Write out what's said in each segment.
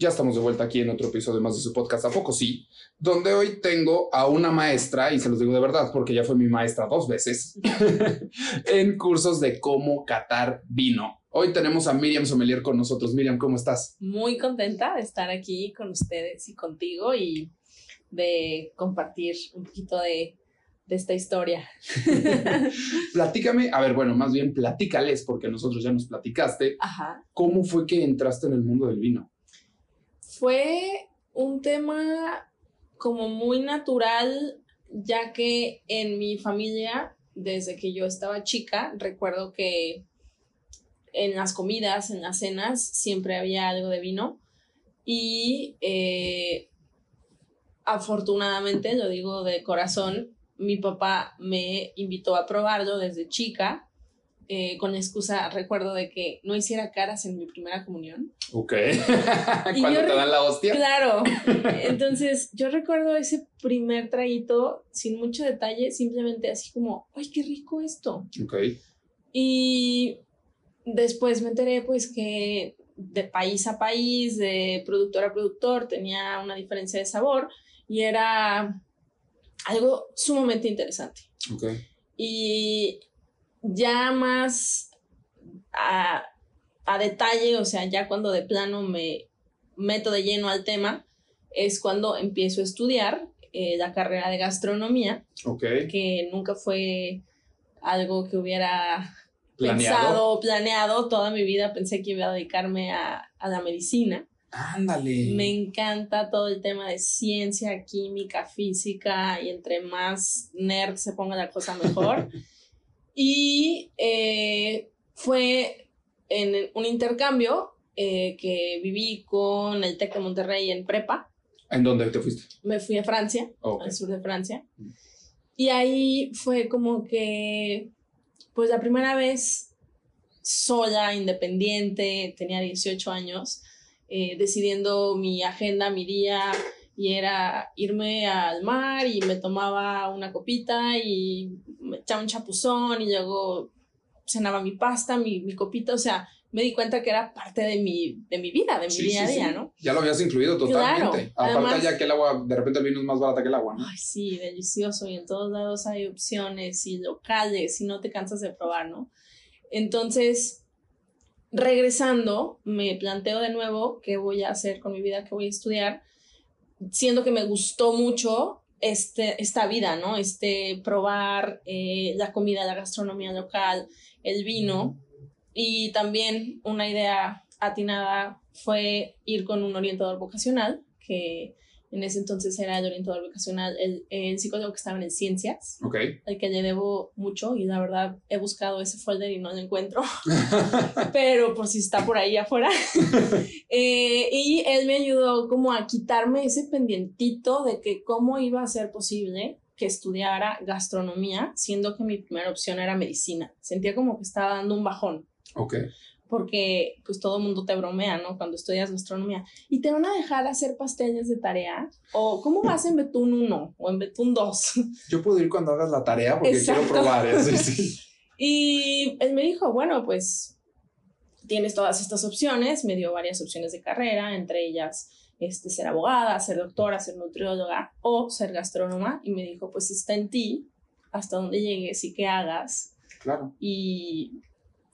Ya estamos de vuelta aquí en otro episodio más de su podcast, ¿A poco sí? Donde hoy tengo a una maestra, y se los digo de verdad porque ya fue mi maestra dos veces, en cursos de cómo catar vino. Hoy tenemos a Miriam Sommelier con nosotros. Miriam, ¿cómo estás? Muy contenta de estar aquí con ustedes y contigo y de compartir un poquito de, de esta historia. Platícame, a ver, bueno, más bien platícales, porque nosotros ya nos platicaste. Ajá. ¿Cómo fue que entraste en el mundo del vino? Fue un tema como muy natural, ya que en mi familia, desde que yo estaba chica, recuerdo que en las comidas, en las cenas, siempre había algo de vino. Y eh, afortunadamente, lo digo de corazón, mi papá me invitó a probarlo desde chica eh, con la excusa, recuerdo de que no hiciera caras en mi primera comunión. Ok. Cuando te dan la hostia. Claro. Entonces, yo recuerdo ese primer traguito sin mucho detalle, simplemente así como, ¡ay, qué rico esto! Ok. Y después me enteré, pues, que de país a país, de productor a productor, tenía una diferencia de sabor y era algo sumamente interesante. Ok. Y ya más a, a, detalle, o sea, ya cuando de plano me meto de lleno al tema, es cuando empiezo a estudiar eh, la carrera de gastronomía, okay. que nunca fue algo que hubiera ¿Planeado? pensado, planeado toda mi vida, pensé que iba a dedicarme a, a la medicina. Ándale. Me encanta todo el tema de ciencia, química, física y entre más nerd se ponga la cosa mejor. Y eh, fue en un intercambio eh, que viví con el TEC de Monterrey en prepa. ¿En dónde te fuiste? Me fui a Francia, okay. al sur de Francia. Y ahí fue como que, pues la primera vez sola, independiente, tenía 18 años, eh, decidiendo mi agenda, mi día, y era irme al mar y me tomaba una copita y me echaba un chapuzón y luego cenaba mi pasta, mi, mi, copita, o sea, me di cuenta que era parte de mi, de mi vida, de mi sí, día a sí, día, sí. ¿no? Ya lo habías incluido totalmente. Claro, Aparte además, ya que el agua, de repente el vino es más barata que el agua, ¿no? Ay, sí, delicioso y en todos lados hay opciones y locales y no te cansas de probar, ¿no? Entonces, regresando, me planteo de nuevo qué voy a hacer con mi vida, qué voy a estudiar, siendo que me gustó mucho este, esta vida, ¿no? Este probar eh, la comida, la gastronomía local, el vino. Y también una idea atinada fue ir con un orientador vocacional, que en ese entonces era el orientador vocacional, el, el psicólogo que estaba en ciencias, okay. al que le debo mucho y la verdad he buscado ese folder y no lo encuentro, pero por si está por ahí afuera. eh, y él me ayudó como a quitarme ese pendientito de que cómo iba a ser posible que estudiara gastronomía, siendo que mi primera opción era medicina. Sentía como que estaba dando un bajón. Ok. Porque pues todo el mundo te bromea, ¿no? Cuando estudias gastronomía. Y te van a dejar hacer pasteles de tarea. O ¿cómo vas en Betún 1 o en Betún 2? Yo puedo ir cuando hagas la tarea porque Exacto. quiero probar. ¿eh? Sí. Y él me dijo, bueno, pues tienes todas estas opciones. Me dio varias opciones de carrera, entre ellas este, ser abogada, ser doctora, ser nutrióloga o ser gastrónoma. Y me dijo, pues está en ti hasta donde llegues y qué hagas. Claro. Y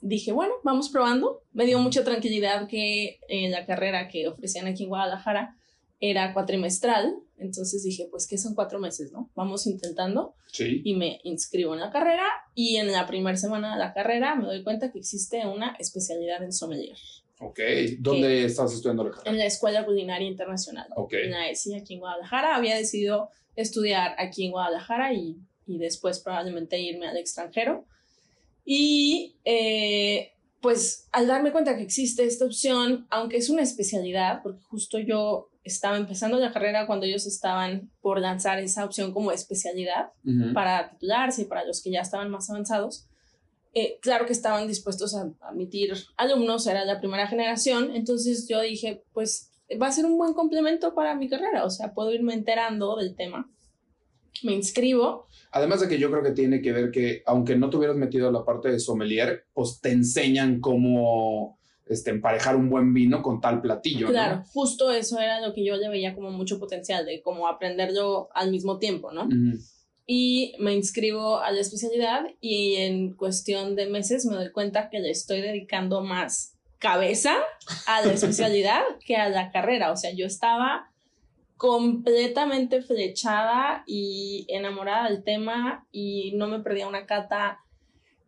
dije, bueno, vamos probando. Me dio mucha tranquilidad que en la carrera que ofrecían aquí en Guadalajara era cuatrimestral. Entonces dije, pues que son cuatro meses, ¿no? Vamos intentando. Sí. Y me inscribo en la carrera y en la primera semana de la carrera me doy cuenta que existe una especialidad en sommelier. Ok. ¿Dónde estás estudiando la carrera? En la Escuela Culinaria Internacional. Ok. En la ESI aquí en Guadalajara. Había decidido estudiar aquí en Guadalajara y, y después probablemente irme al extranjero. Y eh, pues al darme cuenta que existe esta opción, aunque es una especialidad, porque justo yo estaba empezando la carrera cuando ellos estaban por lanzar esa opción como especialidad Uh -huh. para titularse y para los que ya estaban más avanzados, eh, claro que estaban dispuestos a admitir alumnos, era la primera generación, entonces yo dije, pues va a ser un buen complemento para mi carrera, o sea, puedo irme enterando del tema. Me inscribo. Además de que yo creo que tiene que ver que, aunque no te hubieras metido a la parte de sommelier, pues te enseñan cómo este, emparejar un buen vino con tal platillo. Claro, justo eso era lo que yo le veía como mucho potencial, de como aprenderlo al mismo tiempo, ¿no? Y me inscribo a la especialidad y en cuestión de meses me doy cuenta que le estoy dedicando más cabeza a la especialidad que a la carrera. O sea, yo estaba completamente flechada y enamorada del tema y no me perdía una cata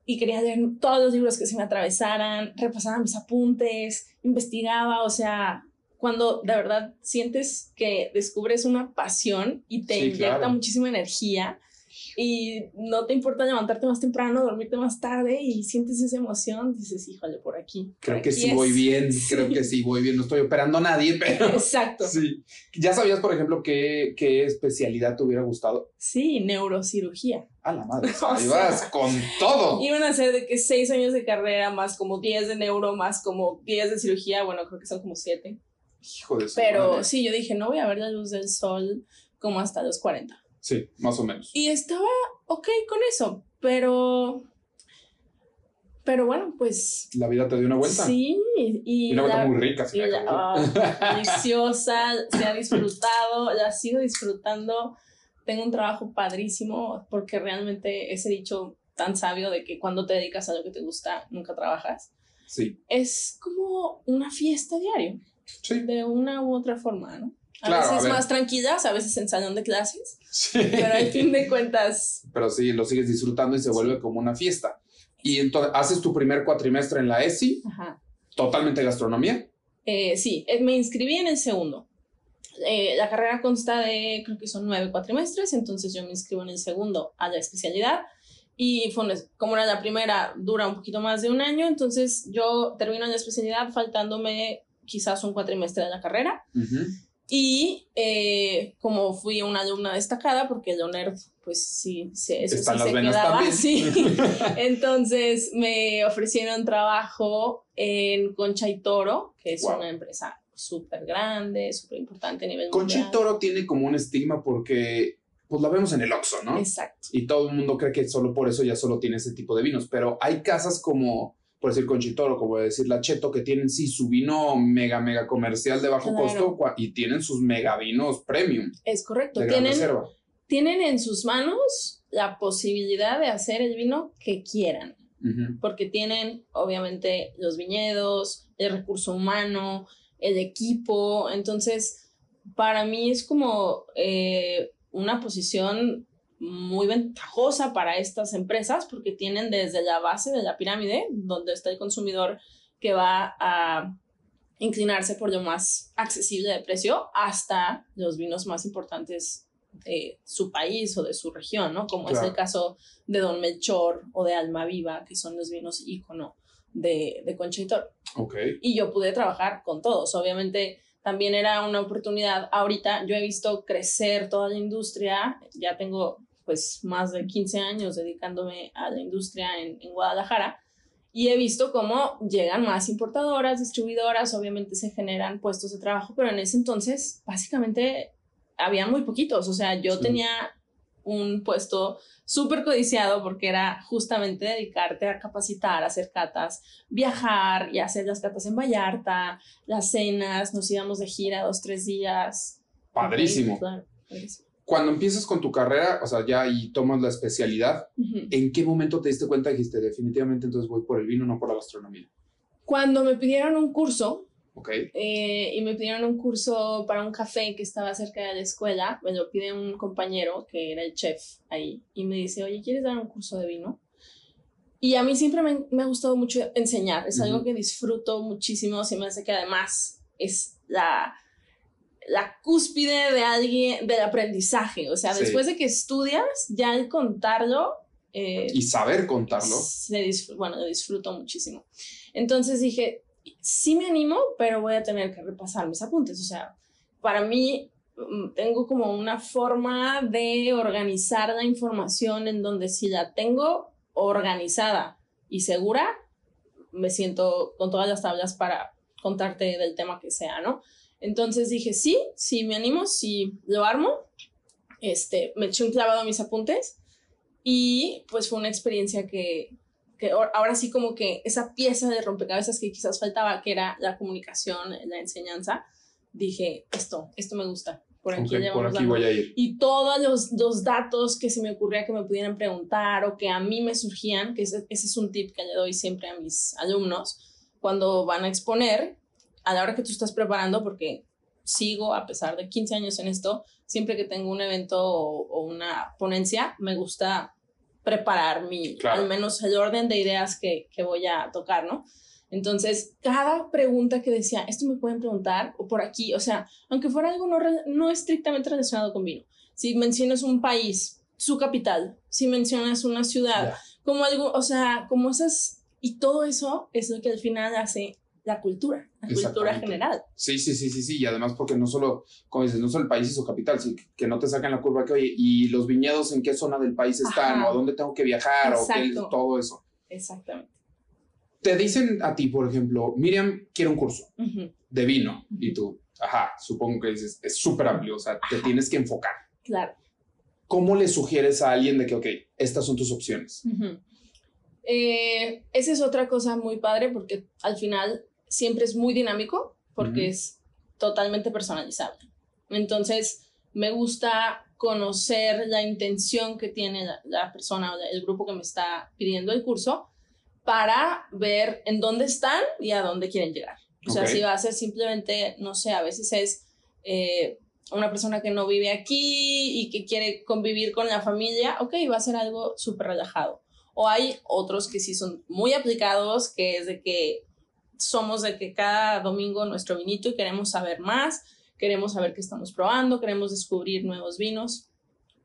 y quería leer todos los libros que se me atravesaran, repasaba mis apuntes, investigaba, o sea, cuando de verdad sientes que descubres una pasión y te inyecta muchísima energía, y no te importa levantarte más temprano, dormirte más tarde y sientes esa emoción, dices, híjole, por aquí. Creo que sí voy bien, creo que sí voy bien, no estoy operando a nadie, pero... Exacto. Sí. ¿Ya sabías, por ejemplo, qué, qué especialidad te hubiera gustado? Sí, neurocirugía. A la madre, ahí vas con todo. Iban a ser de que seis años de carrera, más como diez de neuro, más como diez de cirugía, bueno, creo que son como siete. Hijo de Pero sí, yo dije, no voy a ver la luz del sol como hasta los 40. Sí, más o menos. Y estaba ok con eso, pero... Pero bueno, pues... La vida te dio una vuelta. Sí, y... Una vuelta muy rica. Sí, ah, deliciosa, se ha disfrutado, la sigo disfrutando. Tengo un trabajo padrísimo porque realmente ese dicho tan sabio de que cuando te dedicas a lo que te gusta, nunca trabajas. Sí. Es como una fiesta diario. Sí. De una u otra forma, ¿no? A veces más tranquilas, a veces en salón de clases. Sí. Pero al fin de cuentas. Pero sí, lo sigues disfrutando y se vuelve como una fiesta. Y entonces, ¿haces tu primer cuatrimestre en la ESI? Ajá. ¿Totalmente gastronomía? Eh, sí, eh, me inscribí en el segundo. Eh, la carrera consta de, creo que son nueve cuatrimestres, entonces yo me inscribo en el segundo a la especialidad. Y fue como era la primera, dura un poquito más de un año, entonces yo termino la especialidad faltándome quizás un cuatrimestre de la carrera. Y eh, como fui una alumna destacada, porque el ONER, pues sí, eso sí se quedaba así. Entonces me ofrecieron trabajo en Concha y Toro, que es una empresa súper grande, súper importante a nivel Concha y Toro tiene como un estigma porque pues la vemos en el Oxxo, ¿no? Exacto. Y todo el mundo cree que solo por eso ya solo tiene ese tipo de vinos, pero hay casas como por decir Conchitoro, como decir la Cheto, que tienen sí su vino mega, mega comercial de bajo costo y tienen sus mega vinos premium. Es correcto. tienen, tienen en sus manos la posibilidad de hacer el vino que quieran. Porque tienen, obviamente, los viñedos, el recurso humano, el equipo. Entonces, para mí es como eh, una posición muy ventajosa para estas empresas porque tienen desde la base de la pirámide, donde está el consumidor que va a inclinarse por lo más accesible de precio, hasta los vinos más importantes de su país o de su región, ¿no? Como es el caso de Don Melchor o de Alma Viva, que son los vinos ícono de, de Concha y Y yo pude trabajar con todos. Obviamente también era una oportunidad. Ahorita yo he visto crecer toda la industria, ya tengo pues más de 15 años dedicándome a la industria en, Guadalajara y he visto cómo llegan más importadoras, distribuidoras, obviamente se generan puestos de trabajo, pero en ese entonces básicamente había muy poquitos, o sea, yo tenía un puesto súper codiciado porque era justamente dedicarte a capacitar, a hacer catas, viajar y hacer las catas en Vallarta, las cenas, nos íbamos de gira dos, tres días. Padrísimo. Claro, padrísimo cuando empiezas con tu carrera, o sea, ya y tomas la especialidad, ¿en qué momento te diste cuenta y dijiste, definitivamente entonces voy por el vino, no por la gastronomía? Cuando me pidieron un curso, okay. Eh, y me pidieron un curso para un café que estaba cerca de la escuela, me lo pide un compañero que era el chef ahí, y me dice, oye, ¿quieres dar un curso de vino? Y a mí siempre me, me ha gustado mucho enseñar, es algo que disfruto muchísimo, se me hace que además es la la cúspide de alguien, del aprendizaje. O sea, después de que estudias, ya el contarlo. Eh, y saber contarlo. bueno, lo disfruto muchísimo. Entonces dije, sí me animo, pero voy a tener que repasar mis apuntes. O sea, para mí mm, tengo como una forma de organizar la información en donde si la tengo organizada y segura, me siento con todas las tablas para contarte del tema que sea, ¿no? Entonces dije, sí, sí me animo, sí lo armo. Este, me eché un clavado a mis apuntes y pues fue una experiencia que, que ahora sí como que esa pieza de rompecabezas que quizás faltaba, que era la comunicación, la enseñanza, dije, esto, esto me gusta. Por aquí, por aquí voy a ir. Y todos los, los, datos que se me ocurría que me pudieran preguntar o que a mí me surgían, que ese, ese es un tip que le doy siempre a mis alumnos, cuando van a exponer, a la hora que tú estás preparando, porque sigo, a pesar de 15 años en esto, siempre que tengo un evento o, una ponencia, me gusta preparar mi, al menos el orden de ideas que, que voy a tocar, ¿no? Entonces, cada pregunta que decía, esto me pueden preguntar, o por aquí, o sea, aunque fuera algo no, no estrictamente relacionado con vino, si mencionas un país, su capital, si mencionas una ciudad, como algo, o sea, como esas, y todo eso es lo que al final hace la cultura, la cultura general. Sí, sí, sí, sí, sí, y además porque no solo, como dices, no solo el país y su capital, sino que no te sacan la curva que, oye, y los viñedos en qué zona del país están, o a dónde tengo que viajar, o qué, todo eso. Exactamente. Te dicen a ti, por ejemplo, Miriam quiere un curso de vino, y tú, ajá, supongo que dices, es súper amplio, o sea, te tienes que enfocar. Claro. ¿Cómo le sugieres a alguien de que, ok, estas son tus opciones? Eh, esa es otra cosa muy padre porque al final siempre es muy dinámico porque es totalmente personalizable. Entonces, me gusta conocer la intención que tiene la, persona o el grupo que me está pidiendo el curso para ver en dónde están y a dónde quieren llegar. O sea, si va a ser simplemente, no sé, a veces es eh, una persona que no vive aquí y que quiere convivir con la familia, ok, va a ser algo súper relajado. O hay otros que sí son muy aplicados, que es de que somos de que cada domingo nuestro vinito y queremos saber más, queremos saber qué estamos probando, queremos descubrir nuevos vinos.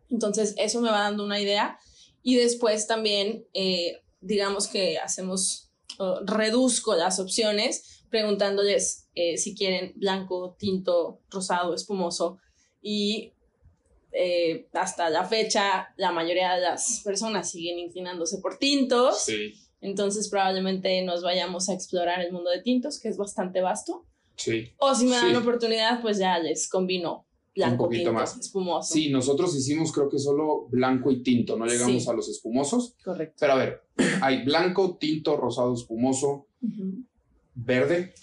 Entonces, eso me va dando una idea. Y después también, eh, digamos que hacemos, reduzco las opciones preguntándoles eh, si quieren blanco, tinto, rosado, espumoso. Y eh, hasta la fecha, la mayoría de las personas siguen inclinándose por tintos. Sí. Entonces probablemente nos vayamos a explorar el mundo de tintos, que es bastante vasto. Sí. O si me dan oportunidad, pues ya les combino blanco, tinto, más. espumoso. Sí, nosotros hicimos creo que solo blanco y tinto, no llegamos a los espumosos. Correcto. Pero a ver, hay blanco, tinto, rosado, espumoso, verde.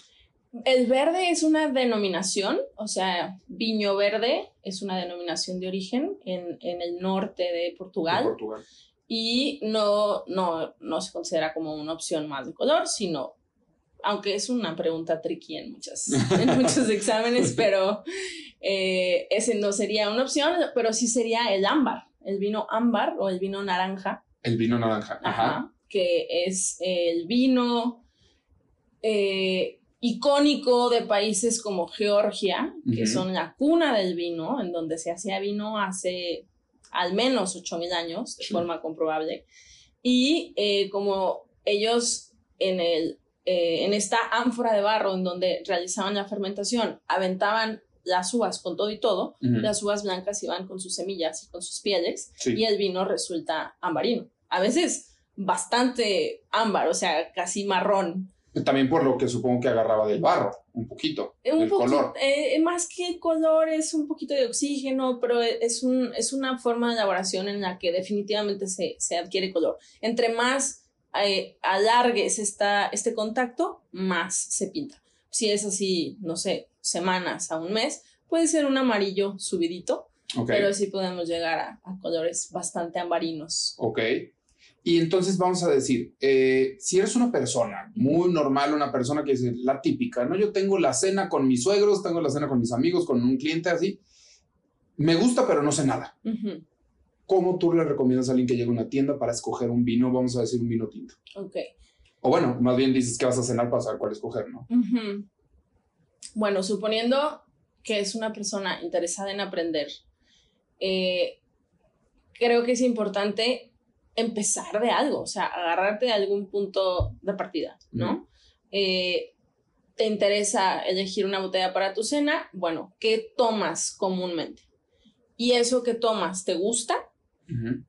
El verde es una denominación, o sea, viño verde es una denominación de origen en, en el norte de Portugal. De Portugal y no, no, no se considera como una opción más de color, sino, aunque es una pregunta tricky en, muchas, en muchos exámenes, pero eh, ese no sería una opción, pero sí sería el ámbar, el vino ámbar o el vino naranja. El vino naranja, ajá. que es el vino eh, icónico de países como Georgia, que son la cuna del vino, en donde se hacía vino hace al menos 8.000 años, de forma comprobable. Y eh, como ellos en, el, eh, en esta ánfora de barro en donde realizaban la fermentación, aventaban las uvas con todo y todo, las uvas blancas iban con sus semillas y con sus pieles, y el vino resulta ambarino. A veces bastante ámbar, o sea, casi marrón. También por lo que supongo que agarraba del barro, un poquito, un el color. Eh, más que color es un poquito de oxígeno, pero es, un, es una forma de elaboración en la que definitivamente se, se adquiere color. Entre más eh, alargues esta, este contacto, más se pinta. Si es así, no sé, semanas a un mes, puede ser un amarillo subidito, pero sí podemos llegar a, a colores bastante ambarinos. Ok. Y entonces vamos a decir, eh, si eres una persona muy normal, una persona que es la típica, ¿no? Yo tengo la cena con mis suegros, tengo la cena con mis amigos, con un cliente así, me gusta, pero no sé nada. ¿Cómo tú le recomiendas a alguien que llegue a una tienda para escoger un vino, vamos a decir un vino tinto? Ok. O bueno, más bien dices que vas a cenar para saber cuál escoger, ¿no? Bueno, suponiendo que es una persona interesada en aprender, eh, creo que es importante empezar de algo, o sea, agarrarte de algún punto de partida, ¿no? Eh, ¿Te interesa elegir una botella para tu cena? Bueno, ¿qué tomas comúnmente? ¿Y eso que tomas te gusta?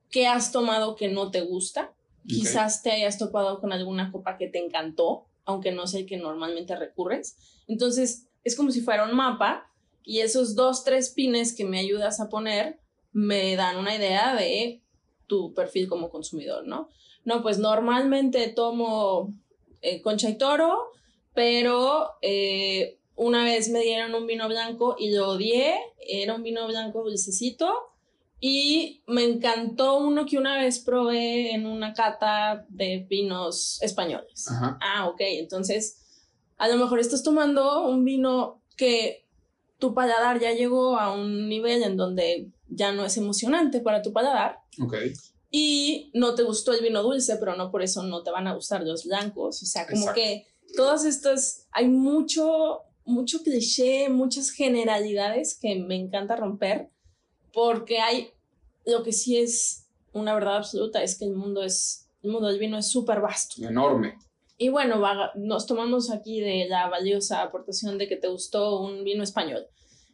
¿Qué has tomado que no te gusta? Quizás te hayas topado con alguna copa que te encantó, aunque no sé el que normalmente recurres. Entonces, es como si fuera un mapa y esos dos, tres pines que me ayudas a poner me dan una idea de tu perfil como consumidor, ¿no? No, pues normalmente tomo eh, concha y toro, pero eh, una vez me dieron un vino blanco y lo odié, era un vino blanco dulcecito y me encantó uno que una vez probé en una cata de vinos españoles. Ah, ok, entonces a lo mejor estás tomando un vino que tu paladar ya llegó a un nivel en donde ya no es emocionante para tu paladar. Ok. Y no te gustó el vino dulce, pero no por eso no te van a gustar los blancos. O sea, como que todas estas, hay mucho, mucho cliché, muchas generalidades que me encanta romper, porque hay, lo que sí es una verdad absoluta es que el mundo es, el mundo del vino es súper vasto. Enorme. Y bueno, nos tomamos aquí de la valiosa aportación de que te gustó un vino español.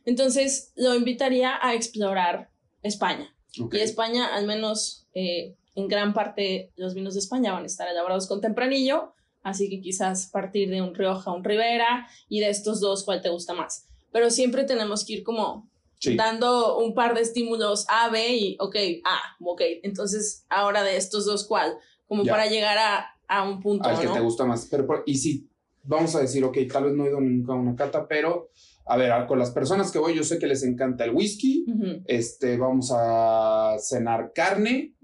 Entonces, lo invitaría a explorar España. Y España, al menos eh, en gran parte, los vinos de España van a estar elaborados con tempranillo, así que quizás partir de un Rioja, un Ribera, y de estos dos, ¿cuál te gusta más? Pero siempre tenemos que ir como dando un par de estímulos A, B y, ok, A, ok, entonces ahora de estos dos, ¿cuál? Como para llegar a, a, un punto. Al que te gusta más. Pero, y si vamos a decir, ok, tal vez no he ido nunca a una cata, pero a ver, con las personas que voy, yo sé que les encanta el whisky. Este, vamos a cenar carne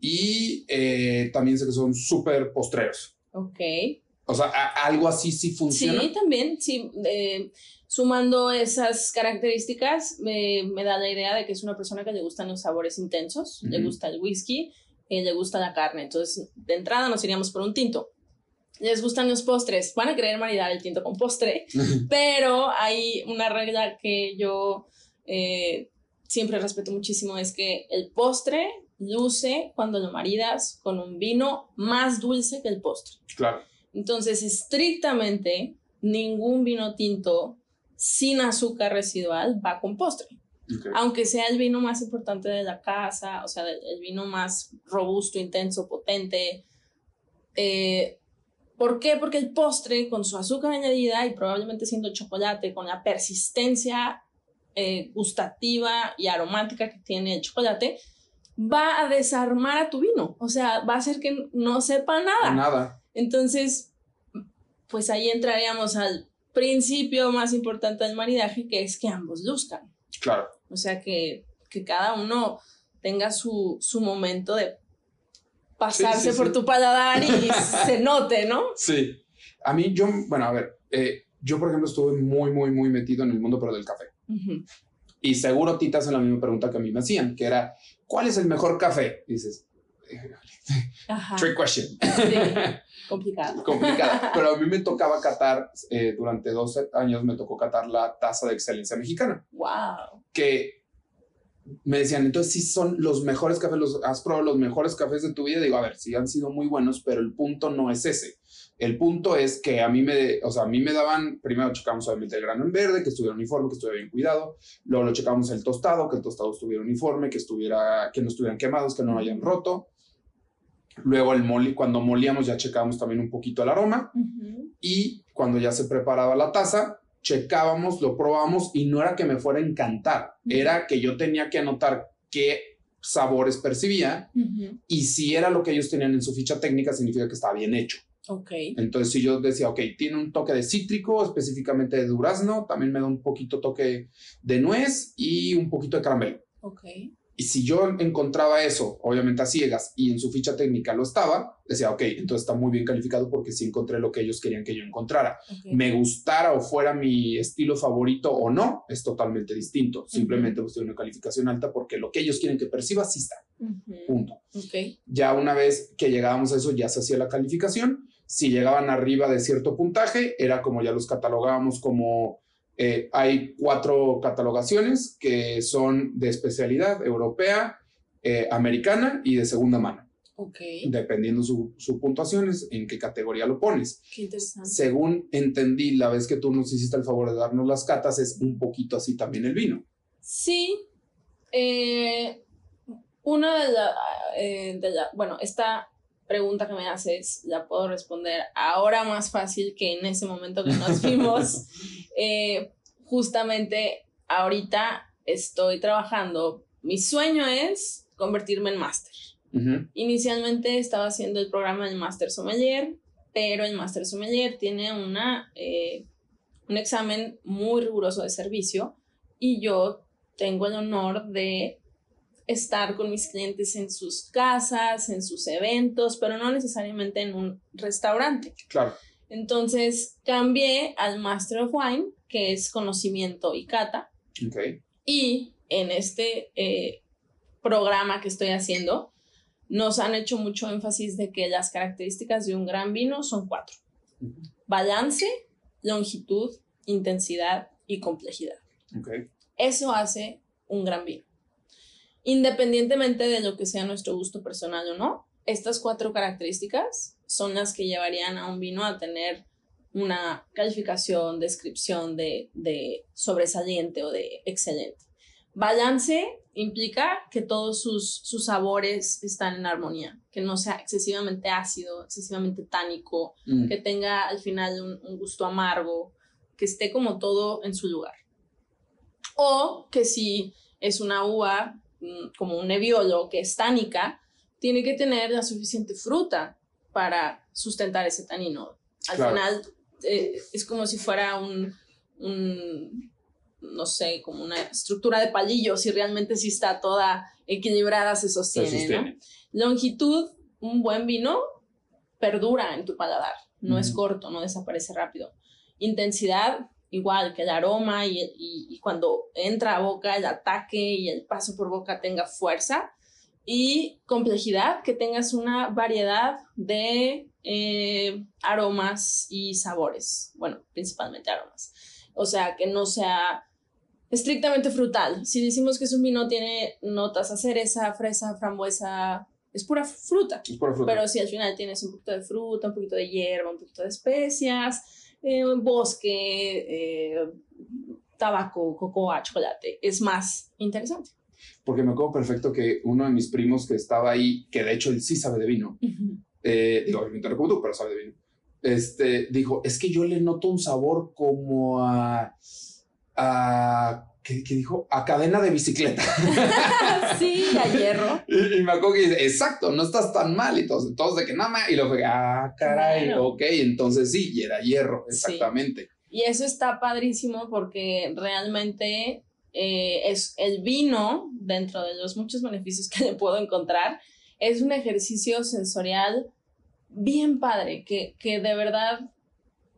y eh, también sé que son súper postreros. Ok. O sea, algo así sí funciona. Sí, también, sí. Eh, sumando esas características, me, da la idea de que es una persona que le gustan los sabores intensos, le gusta el whisky, eh, le gusta la carne. Entonces, de entrada nos iríamos por un tinto les gustan los postres, van a querer maridar el tinto con postre, pero hay una regla que yo eh, siempre respeto muchísimo, es que el postre luce cuando lo maridas con un vino más dulce que el postre. Claro. Entonces, estrictamente, ningún vino tinto sin azúcar residual va con postre. Aunque sea el vino más importante de la casa, o sea, el vino más robusto, intenso, potente, eh, ¿Por qué? Porque el postre, con su azúcar añadida y probablemente siendo chocolate, con la persistencia eh, gustativa y aromática que tiene el chocolate, va a desarmar a tu vino. O sea, va a hacer que no sepa nada. Nada. Entonces, pues ahí entraríamos al principio más importante del maridaje, que es que ambos luzcan. Claro. O sea, que, que cada uno tenga su, su momento de pasarse por tu paladar y se note, ¿no? Sí. A mí, yo, bueno, a ver, eh, yo por ejemplo estuve muy, muy, muy metido en el mundo, pero del café. Y seguro a ti te hacen la misma pregunta que a mí me hacían, que era, ¿cuál es el mejor café? dices, trick question. Sí, complicado. Complicada. Pero a mí me tocaba catar, eh, durante 12 años me tocó catar la taza de excelencia mexicana. Wow. Que me decían, entonces sí son los mejores cafés, los, has probado los mejores cafés de tu vida. Digo, a ver, sí han sido muy buenos, pero el punto no es ese. El punto es que a mí me, o sea, a mí me daban, primero checamos obviamente el grano en verde, que estuviera uniforme, que estuviera bien cuidado. Luego lo checamos el tostado, que el tostado estuviera uniforme, que estuviera, que no estuvieran quemados, que no hayan roto. Luego el moli, cuando molíamos ya checábamos también un poquito el aroma. Y cuando ya se preparaba la taza, checábamos, lo probábamos y no era que me fuera a encantar, era que yo tenía que anotar qué sabores percibía y si era lo que ellos tenían en su ficha técnica significa que estaba bien hecho. Ok. Entonces, si yo decía, ok, tiene un toque de cítrico, específicamente de durazno, también me da un poquito toque de nuez y un poquito de caramelo. Ok. Y si yo encontraba eso, obviamente a ciegas, y en su ficha técnica lo estaba, decía, ok, entonces está muy bien calificado porque sí encontré lo que ellos querían que yo encontrara. Me gustara o fuera mi estilo favorito o no, es totalmente distinto. Simplemente busqué una calificación alta porque lo que ellos quieren que perciba sí está. Punto. Okay. Ya una vez que llegábamos a eso, ya se hacía la calificación. Si llegaban arriba de cierto puntaje, era como ya los catalogábamos como eh, hay cuatro catalogaciones que son de especialidad europea, eh, americana y de segunda mano. Ok. Dependiendo su, su puntuación, en qué categoría lo pones. Qué interesante. Según entendí, la vez que tú nos hiciste el favor de darnos las catas, es un poquito así también el vino. Sí. Eh, una de las... bueno, esta pregunta que me haces la puedo responder ahora más fácil que en ese momento que nos vimos. Eh, justamente ahorita estoy trabajando. Mi sueño es convertirme en máster. Inicialmente estaba haciendo el programa del Master Sommelier, pero el Master Sommelier tiene una, eh, un examen muy riguroso de servicio y yo tengo el honor de estar con mis clientes en sus casas, en sus eventos, pero no necesariamente en un restaurante. Claro. Entonces cambié al Master of Wine, que es conocimiento y cata. Okay. Y en este eh, programa que estoy haciendo, nos han hecho mucho énfasis de que las características de un gran vino son cuatro. Balance, longitud, intensidad y complejidad. Okay. Eso hace un gran vino. Independientemente de lo que sea nuestro gusto personal o no, estas cuatro características son las que llevarían a un vino a tener una calificación, descripción de, de sobresaliente o de excelente. Balance implica que todos sus, sus, sabores están en armonía, que no sea excesivamente ácido, excesivamente tánico, Mm. que tenga al final un, un gusto amargo, que esté como todo en su lugar. O que si es una uva como un nebiolo que es tánica, tiene que tener la suficiente fruta para sustentar ese tanino. Al Claro. final eh, es como si fuera un, un, no sé, como una estructura de palillos y realmente si está toda equilibrada se Se sostiene, ¿no? sostiene. Longitud, un buen vino perdura en tu paladar, no es corto, no desaparece rápido. Intensidad, igual que el aroma y, y- y cuando entra a boca el ataque y el paso por boca tenga fuerza. Y complejidad, que tengas una variedad de eh, aromas y sabores, bueno, principalmente aromas. O sea, que no sea estrictamente frutal. Si decimos que es un vino tiene notas a cereza, fresa, frambuesa, es pura fruta. Es pura fruta. Pero si al final tienes un poquito de fruta, un poquito de hierba, un poquito de especias, eh, bosque, eh, tabaco, cocoa, chocolate, es más interesante. Porque me acuerdo perfecto que uno de mis primos que estaba ahí, que de hecho él sí sabe de vino, eh, digo, obviamente no como tú, pero sabe de vino, este, dijo, es que yo le noto un sabor como a, a ¿qué, qué dijo? A cadena de bicicleta. sí, a hierro. y, y me acuerdo que dice, exacto, no estás tan mal y todos, todos de que nada más, y luego fue, ah, caray, Claro. ok, entonces sí, y era hierro, Sí. exactamente. Y eso está padrísimo porque realmente eh, es el vino, dentro de los muchos beneficios que le puedo encontrar, es un ejercicio sensorial bien padre, que, que de verdad,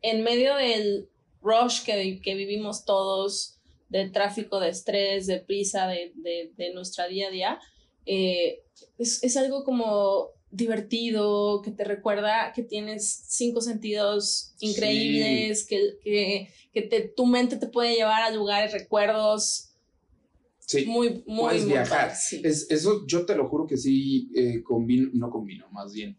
en medio del rush que, que vivimos todos, del tráfico, de estrés, de prisa, de, de, de nuestra día a día, eh, es, es algo como divertido, que te recuerda que tienes cinco sentidos increíbles, que, que, que te, tu mente te puede llevar a lugares, recuerdos Sí. muy, muy, Puedes muy viajar. padres, sí. Es, eso yo te lo juro que sí eh, combino, no combino, más bien.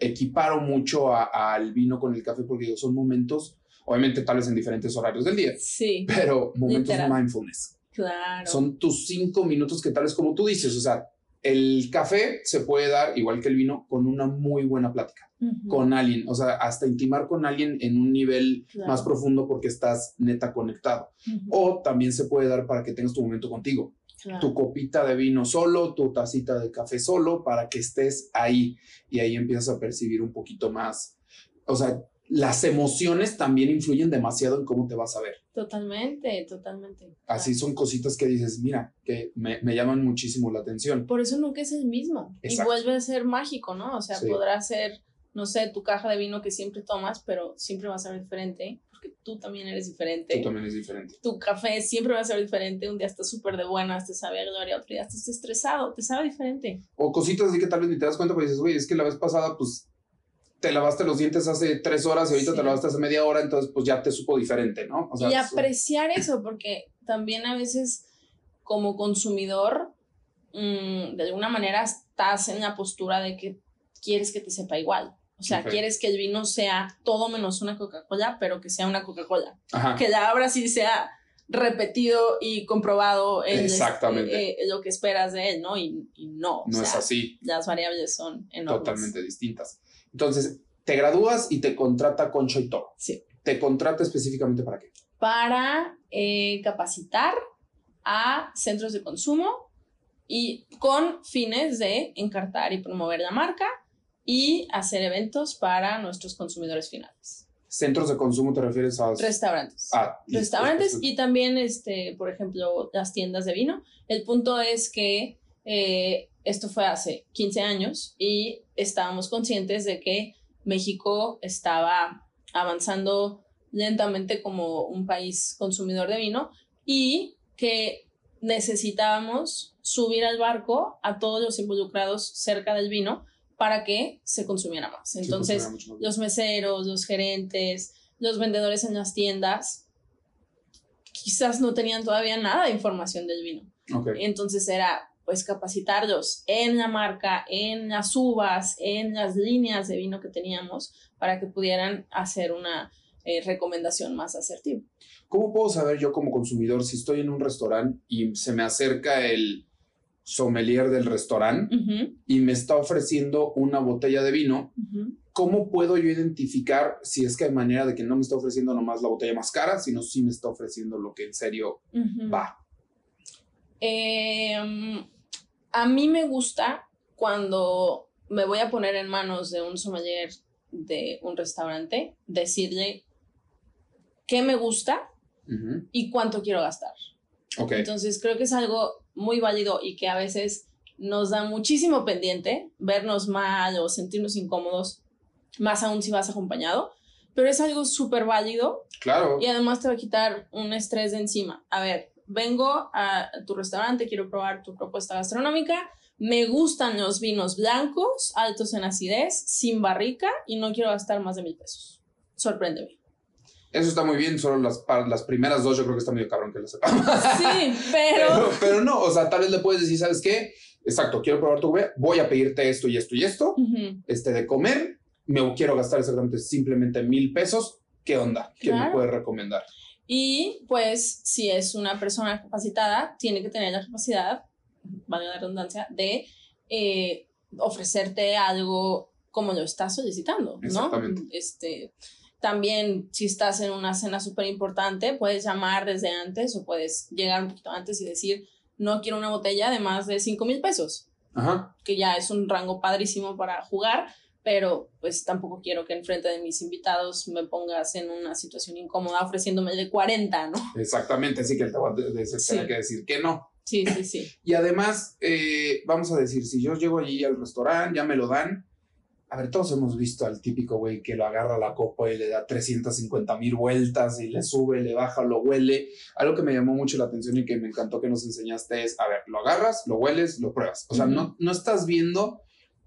Equiparo mucho a- al vino con el café porque son momentos, obviamente tal vez en diferentes horarios del día, Sí, pero momentos Literal. mindfulness. claro. Son tus cinco minutos que tal vez como tú dices, o sea, el café se puede dar, igual que el vino, con una muy buena plática, Ujú, con alguien, o sea, hasta intimar con alguien en un nivel claro. más profundo porque estás neta conectado. Ujú, O también se puede dar para que tengas tu momento contigo claro. tu copita de vino solo, tu tacita de café solo, para que estés ahí y ahí empiezas a percibir un poquito más. O sea, las emociones también influyen demasiado en cómo te vas a ver. Totalmente, totalmente. Así son cositas que dices, mira, que me, me llaman muchísimo la atención. Por eso nunca es el mismo. Exacto. Y vuelve a ser mágico, ¿no? O sea, Sí. podrá ser, no sé, tu caja de vino que siempre tomas, pero siempre va a ser diferente, porque tú también eres diferente. Tú también es diferente. tu café siempre va a ser diferente. Un día estás súper de buenas, te sabe a gloria, otro día estás estresado, te sabe diferente. O cositas así que tal vez ni te das cuenta, porque dices, güey, es que la vez pasada, pues, te lavaste los dientes hace tres horas y ahorita Sí. te lavaste hace media hora, entonces, pues, ya te supo diferente, ¿no? O sea, y apreciar eso, porque también a veces como consumidor, mm, de alguna manera estás en la postura de que quieres que te sepa igual. O sea, quieres que el vino sea todo menos una Coca-Cola, pero que sea una Coca-Cola. Que la abra sí sea repetido y comprobado en Exactamente. eh, eh, lo que esperas de él, ¿no? Y, y no. o no es así. Las variables son enormes. totalmente distintas. Entonces, te gradúas y te contrata Concha y Toro. Sí. ¿Te contrata específicamente para qué? Para eh, capacitar a centros de consumo y con fines de encartar y promover la marca y hacer eventos para nuestros consumidores finales. Centros de consumo te refieres a restaurantes. Ah, restaurantes y también, este, por ejemplo, las tiendas de vino. El punto es que eh, esto fue hace 15 años y estábamos conscientes de que México estaba avanzando lentamente como un país consumidor de vino y que necesitábamos subir al barco a todos los involucrados cerca del vino para que se consumiera más. Entonces, los meseros, los gerentes, los vendedores en las tiendas, quizás no tenían todavía nada de información del vino. Entonces era pues capacitarlos en la marca, en las uvas, en las líneas de vino que teníamos para que pudieran hacer una eh, recomendación más asertiva. ¿Cómo puedo saber yo como consumidor si estoy en un restaurante y se me acerca el sommelier del restaurante y me está ofreciendo una botella de vino? ¿Cómo puedo yo identificar si es que hay manera de que no me está ofreciendo nomás la botella más cara, sino si me está ofreciendo lo que en serio va? Em, a mí me gusta cuando me voy a poner en manos de un sommelier de un restaurante, decirle qué me gusta y cuánto quiero gastar. Entonces creo que es algo muy válido y que a veces nos da muchísimo pendiente vernos mal o sentirnos incómodos, más aún si vas acompañado, pero es algo súper válido. Claro. Y además te va a quitar un estrés de encima. A ver, vengo a tu restaurante, quiero probar tu propuesta gastronómica, me gustan los vinos blancos, altos en acidez, sin barrica y no quiero gastar más de mil pesos. Sorpréndeme. Eso está muy bien, solo las, para las primeras dos yo creo que está medio cabrón que lo sepamos. Sí, pero... pero... no, o sea, tal vez le puedes decir, ¿sabes qué? Exacto, quiero probar tu comida, voy a pedirte esto y esto y esto, este de comer, me quiero gastar exactamente simplemente mil pesos, ¿qué onda? ¿Qué me puedes recomendar? Y pues si es una persona capacitada, tiene que tener la capacidad, vale la redundancia, de eh, ofrecerte algo como lo estás solicitando, ¿no? Este, también, si estás en una cena súper importante, puedes llamar desde antes o puedes llegar un poquito antes y decir, no quiero una botella de más de 5 mil pesos. Ajá. Que ya es un rango padrísimo para jugar, pero pues tampoco quiero que enfrente de mis invitados me pongas en una situación incómoda ofreciéndome de 40, ¿no? Exactamente, así que te voy a que decir que no. Sí, sí, sí. Y además, eh, vamos a decir, si yo llego allí al restaurante, ya me lo dan, a ver, todos hemos visto al típico güey que lo agarra la copa y le da 350 mil vueltas y le sube, le baja, lo huele. Algo que me llamó mucho la atención y que me encantó que nos enseñaste es, a ver, lo agarras, lo hueles, lo pruebas. O sea, no, no estás viendo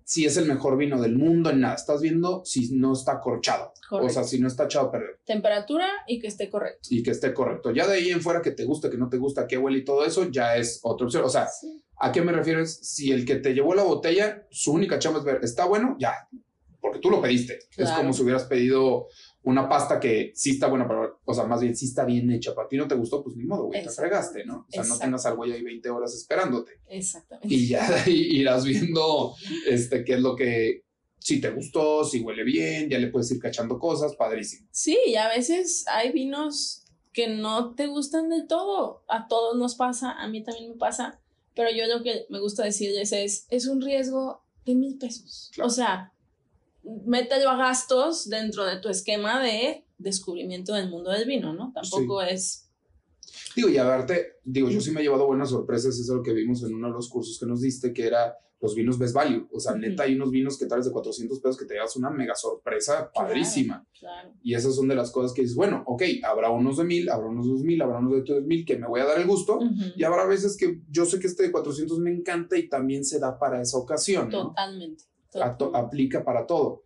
si es el mejor vino del mundo en nada. Estás viendo si no está corchado. O sea, si no está echado a perder. Temperatura y que esté correcto. Y que esté correcto. Ya de ahí en fuera que te gusta, que no te gusta, que huele y todo eso, ya es otra opción. O sea, ¿a qué me refieres? Si el que te llevó la botella, su única chamba es ver, ¿está bueno? Ya, porque tú lo pediste. Es como si hubieras pedido una pasta que sí está buena, pero, o sea, más bien sí está bien hecha. Para ti no te gustó, pues ni modo, güey, te fregaste, ¿no? O sea, no tengas algo ahí 20 horas esperándote. Exactamente. Y ya de ahí irás viendo este, qué es lo que, si te gustó, si huele bien, ya le puedes ir cachando cosas, padrísimo. Sí, y a veces hay vinos que no te gustan del todo. A todos nos pasa, a mí también me pasa. Pero yo lo que me gusta decirles es, es un riesgo de mil pesos. O sea, mételo a gastos dentro de tu esquema de descubrimiento del mundo del vino, ¿no? Tampoco es... Digo, y a verte, digo, yo sí me he llevado buenas sorpresas, eso es lo que vimos en uno de los cursos que nos diste, que era los vinos best value. O sea, neta, hay unos vinos que tal vez de 400 pesos que te das una mega sorpresa padrísima. Claro, Y esas son de las cosas que dices, bueno, ok, habrá unos de mil, habrá unos de dos mil, habrá unos de tres mil que me voy a dar el gusto. Y habrá veces que yo sé que este de 400 me encanta y también se da para esa ocasión. Totalmente aplica para todo.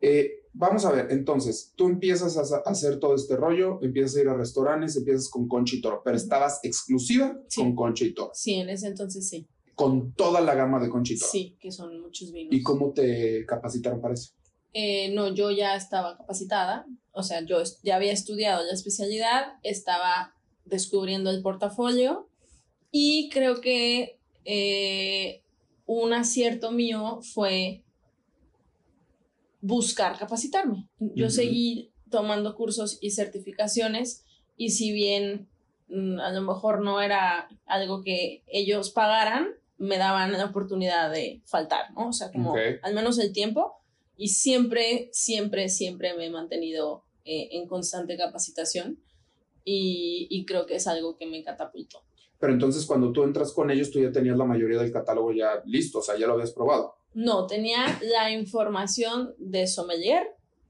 Eh, vamos a ver, entonces, tú empiezas a, hacer todo este rollo, empiezas a ir a restaurantes, empiezas con Concha y Toro, pero estabas exclusiva con Concha y Toro. Sí, en ese entonces sí. Con toda la gama de Concha y Toro. Sí, que son muchos vinos. ¿Y cómo te capacitaron para eso? Eh, no, yo ya estaba capacitada, o sea, yo ya había estudiado la especialidad, estaba descubriendo el portafolio y creo que eh, un acierto mío fue buscar capacitarme. Yo seguí tomando cursos y certificaciones y si bien mm, a lo mejor no era algo que ellos pagaran, me daban la oportunidad de faltar, ¿no? O sea, como al menos el tiempo. Y siempre, siempre, siempre me he mantenido eh, en constante capacitación y, y creo que es algo que me catapultó. Pero entonces cuando tú entras con ellos, tú ya tenías la mayoría del catálogo ya listo, o sea, ya lo habías probado. No, tenía la información de sommelier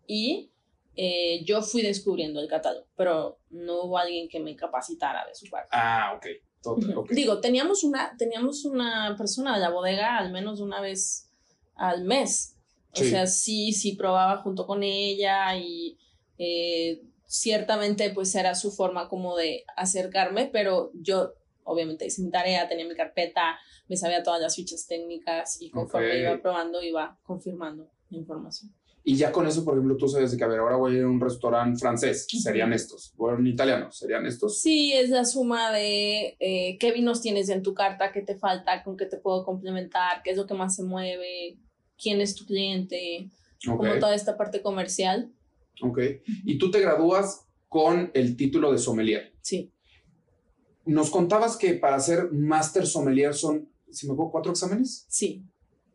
y eh, yo fui descubriendo el catálogo, pero no hubo alguien que me capacitara de su parte. Ah, ok. Total, ok. Digo, teníamos una, teníamos una persona de la bodega al menos una vez al mes. O Sí. sea, sí, sí probaba junto con ella y eh, ciertamente pues era su forma como de acercarme, pero yo obviamente hice mi tarea, tenía mi carpeta, me sabía todas las fichas técnicas y conforme iba probando iba confirmando la información. Y ya con eso, por ejemplo, tú sabes que, a ver, ahora voy a ir a un restaurante francés, serían estos. O un italiano, serían estos. Sí, es la suma de eh, qué vinos tienes en tu carta, qué te falta, con qué te puedo complementar, qué es lo que más se mueve, quién es tu cliente, Ok, como toda esta parte comercial. ok. Y tú te gradúas con el título de sommelier. Sí, Nos contabas que para ser máster sommelier son, si me acuerdo, cuatro exámenes. sí.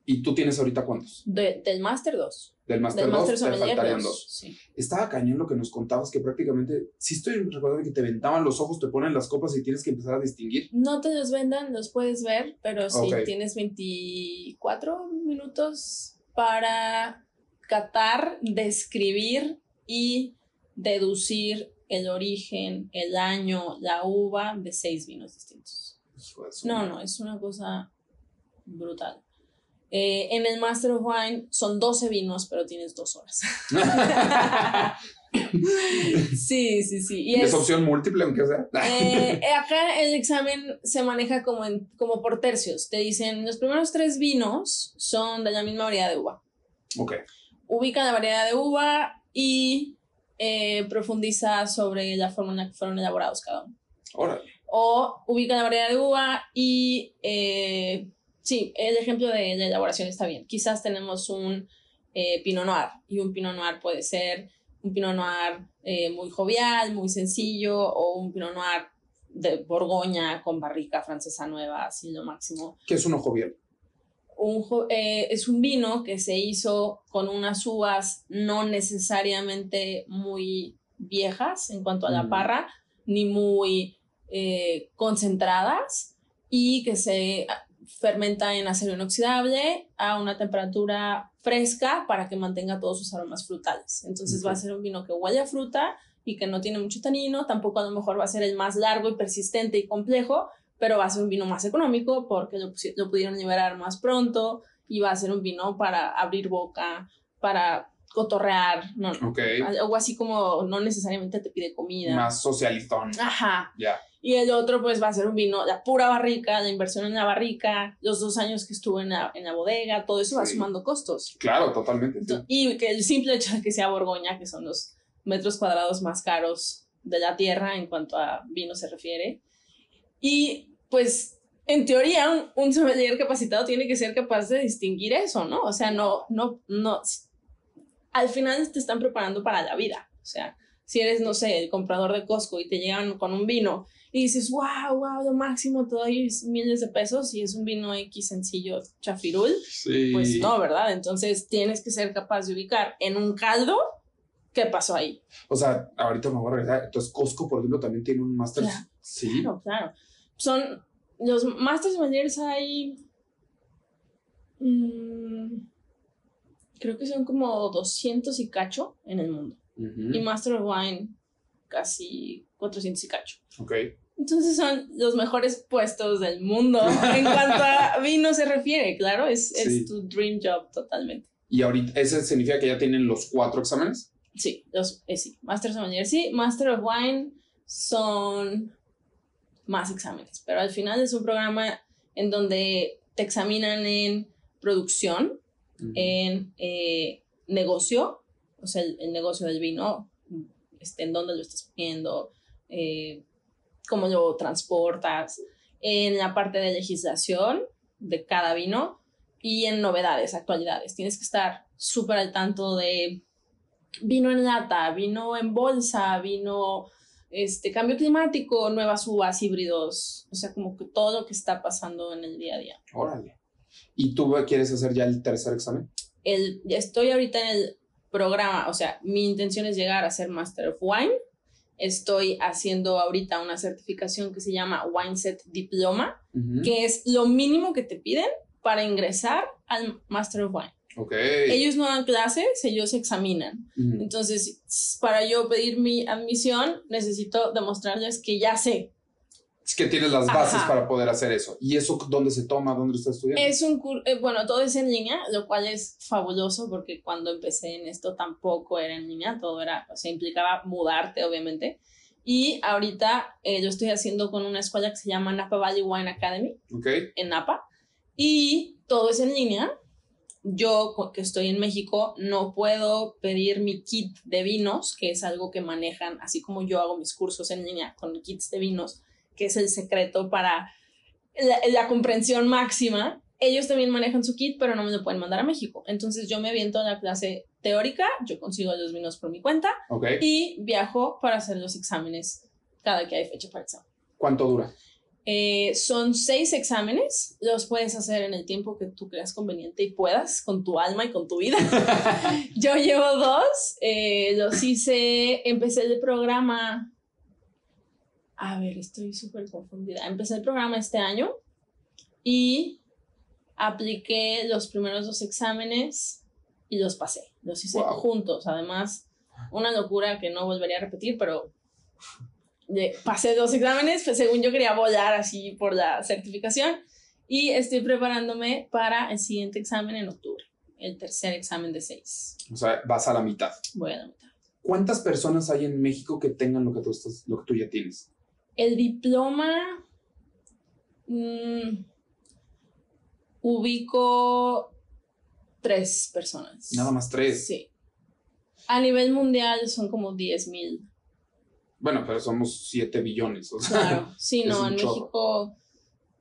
¿Y tú tienes ahorita cuántos? De- del máster 2. Del máster Del 2 máster te sommelier faltarían 2. dos. Sí. Estaba cañón lo que nos contabas, que prácticamente, si estoy recordando que te ventaban los ojos, te ponen las copas y tienes que empezar a distinguir. No te los vendan, los puedes ver, pero sí Ok. tienes 24 minutos para catar, describir y deducir el origen, el año, la uva de seis vinos distintos. No, no, es una cosa brutal. Eh, en el Master of Wine son 12 vinos, pero tienes dos horas. sí, sí, sí. Y es es, opción múltiple, aunque sea. eh, acá el examen se maneja como, en, como por tercios. Te dicen, los primeros tres vinos son de la misma variedad de uva. ok. Ubica la variedad de uva y eh, profundiza sobre la forma en la que fueron elaborados cada uno Órale. o ubica la variedad de uva y eh, sí, el ejemplo de, de elaboración está bien. Quizás tenemos un eh, Pinot Noir y un Pinot Noir puede ser un Pinot Noir eh, muy jovial, muy sencillo o un Pinot Noir de Borgoña con barrica francesa nueva, así lo máximo. ¿Qué es un ojo bien? Un eh, es un vino que se hizo con unas uvas no necesariamente muy viejas en cuanto a la Mm. parra, ni muy eh, concentradas y que se fermenta en acero inoxidable a una temperatura fresca para que mantenga todos sus aromas frutales. Entonces va a ser un vino que huele a fruta y que no tiene mucho tanino, tampoco a lo mejor va a ser el más largo y persistente y complejo, pero va a ser un vino más económico porque lo, lo pudieron liberar más pronto y va a ser un vino para abrir boca, para cotorrear, no, Ok. algo así como no necesariamente te pide comida. Más socialistón. Ajá. Ya. Y el otro pues va a ser un vino, la pura barrica, la inversión en la barrica, los dos años que estuvo en la, en la bodega, todo eso va Sí. sumando costos. Claro, totalmente. sí. Y que el simple hecho de que sea Borgoña, que son los metros cuadrados más caros de la tierra en cuanto a vino se refiere. Y pues en teoría un, un sommelier capacitado tiene que ser capaz de distinguir eso, ¿no? O sea, no, no, no. Al final te están preparando para la vida. O sea, si eres, no sé, el comprador de Costco y te llegan con un vino y dices, wow, wow, lo máximo, te doy miles de pesos y es un vino X sencillo, chafirul, Sí. pues no, ¿verdad? Entonces tienes que ser capaz de ubicar en un caldo qué pasó ahí. O sea, ahorita me voy a regresar. Entonces, Costco, por ejemplo, también tiene un máster. Claro. Sí. Claro, claro. Son los Masters Sommeliers hay. mm, creo que son como 200 y cacho en el mundo. Y Master of Wine casi 400 y cacho. Ok. Entonces son los mejores puestos del mundo en cuanto a vino se refiere, claro, es, es tu dream job totalmente. Y ahorita, ¿ese significa que ya tienen los cuatro exámenes? Sí, los, eh, sí, Master Sommelier sí, Master of Wine son más exámenes, pero al final es un programa en donde te examinan en producción, en eh, negocio, o sea, el, el negocio del vino, este, en dónde lo estás poniendo, eh, cómo lo transportas, en la parte de legislación de cada vino y en novedades, actualidades. Tienes que estar súper al tanto de vino en lata, vino en bolsa, vino este cambio climático, nuevas uvas, híbridos, o sea, como que todo lo que está pasando en el día a día. Órale. ¿Y tú quieres hacer ya el tercer examen? El, estoy ahorita en el programa, o sea, mi intención es llegar a ser Master of Wine. Estoy haciendo ahorita una certificación que se llama Wineset Diploma, que es lo mínimo que te piden para ingresar al Master of Wine. Okay. Ellos no dan clases, ellos examinan. Entonces, para yo pedir mi admisión, necesito demostrarles que ya sé. Es que tienes las bases para poder hacer eso. ¿Y eso dónde se toma? ¿Dónde estás estudiando? Es un eh, bueno, todo es en línea, lo cual es fabuloso porque cuando empecé en esto tampoco era en línea, todo era, o sea, implicaba mudarte, obviamente. Y ahorita eh, lo estoy haciendo con una escuela que se llama Napa Valley Wine Academy, okay. en Napa. Y todo es en línea, yo que estoy en México no puedo pedir mi kit de vinos, que es algo que manejan, así como yo hago mis cursos en línea con kits de vinos, que es el secreto para la, comprensión máxima. Ellos también manejan su kit, pero no me lo pueden mandar a México. Entonces yo me aviento a la clase teórica, yo consigo los vinos por mi cuenta y viajo para hacer los exámenes cada que hay fecha para examen. ¿Cuánto dura? Eh, son seis exámenes, los puedes hacer en el tiempo que tú creas conveniente y puedas, con tu alma y con tu vida. Yo llevo dos, eh, los hice, empecé el programa, a ver, estoy súper confundida, empecé el programa este año y apliqué los primeros dos exámenes y los pasé, los hice juntos, además, una locura que no volvería a repetir, pero pasé dos exámenes, pues según yo quería volar así por la certificación y estoy preparándome para el siguiente examen en octubre, el tercer examen de seis. O sea, vas a la mitad. Voy a la mitad. ¿Cuántas personas hay en México que tengan lo que tú, estás, lo que tú ya tienes? El diploma mm, ubico tres personas. Nada más tres. Sí. A nivel mundial son como 10 mil bueno, pero somos 7 billones. O sea, claro, sí, no, en México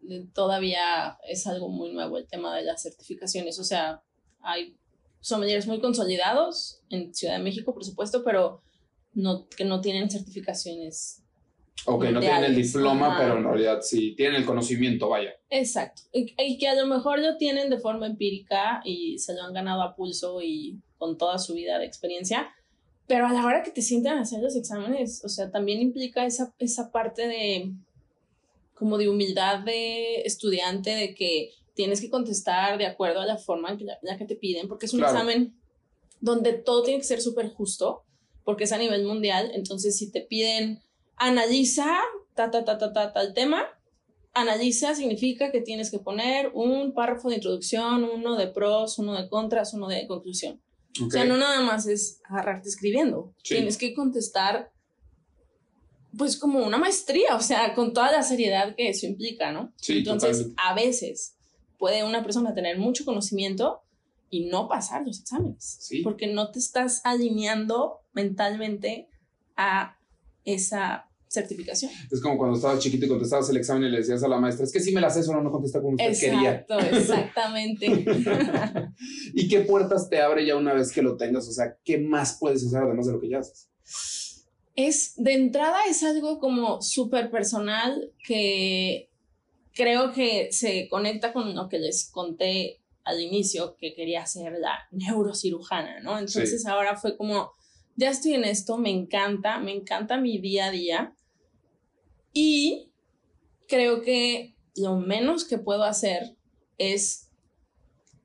eh, todavía es algo muy nuevo el tema de las certificaciones. O sea, hay sommeliers muy consolidados en Ciudad de México, por supuesto, pero no, que no tienen certificaciones. O que no tienen el diploma, pero en realidad sí tienen el conocimiento, vaya. Exacto. Y, y, que a lo mejor lo tienen de forma empírica y se lo han ganado a pulso y con toda su vida de experiencia, pero a la hora que te sientan a hacer los exámenes, o sea, también implica esa, esa parte de como de humildad de estudiante, de que tienes que contestar de acuerdo a la forma en la, que te piden, porque es un examen donde todo tiene que ser súper justo, porque es a nivel mundial, entonces si te piden analiza ta, ta, ta, ta, ta, tal tema, analiza significa que tienes que poner un párrafo de introducción, uno de pros, uno de contras, uno de conclusión. O sea, no nada más es agarrarte escribiendo. Tienes que contestar, pues como una maestría, o sea, con toda la seriedad que eso implica, ¿no? Sí, Entonces, a veces puede una persona tener mucho conocimiento y no pasar los exámenes. Sí. Porque no te estás alineando mentalmente a esa certificación. Es como cuando estabas chiquito y contestabas el examen y le decías a la maestra, es que si me la sé, solo no contesta como usted quería. Exacto, exactamente. ¿Y qué puertas te abre ya una vez que lo tengas? O sea, ¿qué más puedes hacer además de lo que ya haces? Es, de entrada es algo como súper personal que creo que se conecta con lo que les conté al inicio, que quería ser la neurocirujana, ¿no? Entonces ahora fue como, ya estoy en esto, me encanta, me encanta mi día a día y creo que lo menos que puedo hacer es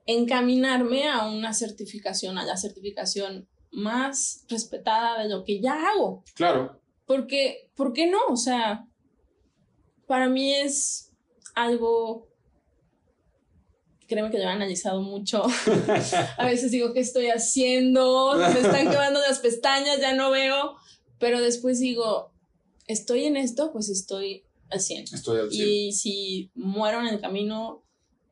encaminarme a una certificación, a la certificación más respetada de lo que ya hago. Claro. Porque, ¿por qué no? O sea, para mí es algo, créeme que lo he analizado mucho. a veces digo, ¿qué estoy haciendo? Me están quemando las pestañas, ya no veo. Pero después digo, estoy en esto, pues estoy al 100. Estoy al 100. Y si muero en el camino,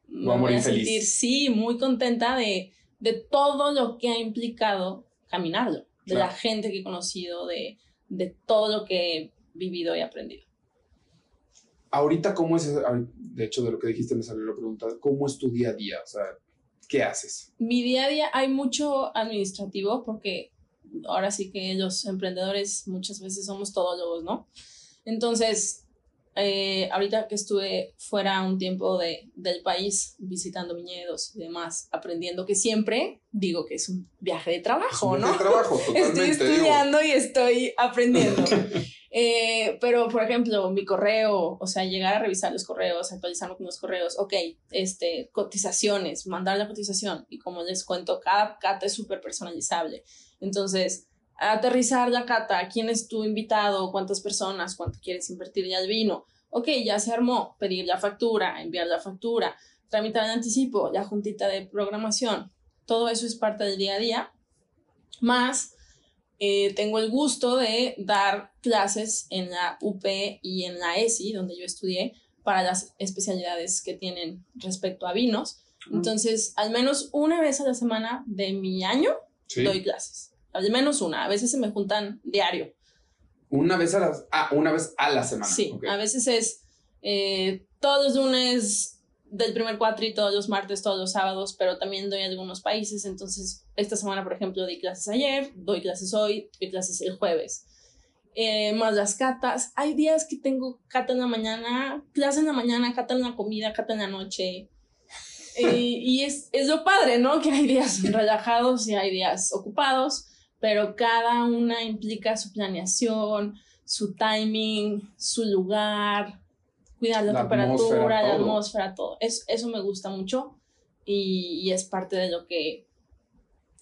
me voy a, sentir, sí, muy contenta de, de, todo lo que ha implicado caminarlo, de la gente que he conocido, de, de todo lo que he vivido y aprendido. Ahorita, ¿cómo es? De hecho, de lo que dijiste me salió la pregunta, ¿cómo es tu día a día? O sea, ¿qué haces? Mi día a día hay mucho administrativo porque ahora sí que los emprendedores muchas veces somos todólogos, ¿no? Entonces, eh, ahorita que estuve fuera un tiempo de, del país visitando viñedos y demás, aprendiendo que siempre digo que es un viaje de trabajo, ¿no? De trabajo, Estoy estudiando y estoy aprendiendo. Eh, pero, por ejemplo, mi correo, o sea, llegar a revisar los correos, actualizarme con los correos, ok, este, cotizaciones, mandar la cotización. Y como les cuento, cada cata es súper personalizable. Entonces, aterrizar la cata, quién es tu invitado, cuántas personas, cuánto quieres invertir ya el vino. Ok, ya se armó, pedir la factura, enviar la factura, tramitar el anticipo, la juntita de programación. Todo eso es parte del día a día. Más, eh, tengo el gusto de dar clases en la UP y en la ESI, donde yo estudié, para las especialidades que tienen respecto a vinos. Entonces, al menos una vez a la semana de mi año doy clases al menos una, a veces se me juntan diario. Una vez a la, ah, una vez a la semana. Sí, a veces es eh, todos los lunes del primer cuatri, todos los martes, todos los sábados, pero también doy en algunos países. Entonces, esta semana, por ejemplo, di clases ayer, doy clases hoy, doy clases el jueves. Eh, más las catas. Hay días que tengo cata en la mañana, clase en la mañana, cata en la comida, cata en la noche. Eh, y es, es lo padre, ¿no? Que hay días relajados y hay días ocupados pero cada una implica su planeación, su timing, su lugar, cuidar la, temperatura, la atmósfera, todo. eso me gusta mucho y, y, es parte de lo que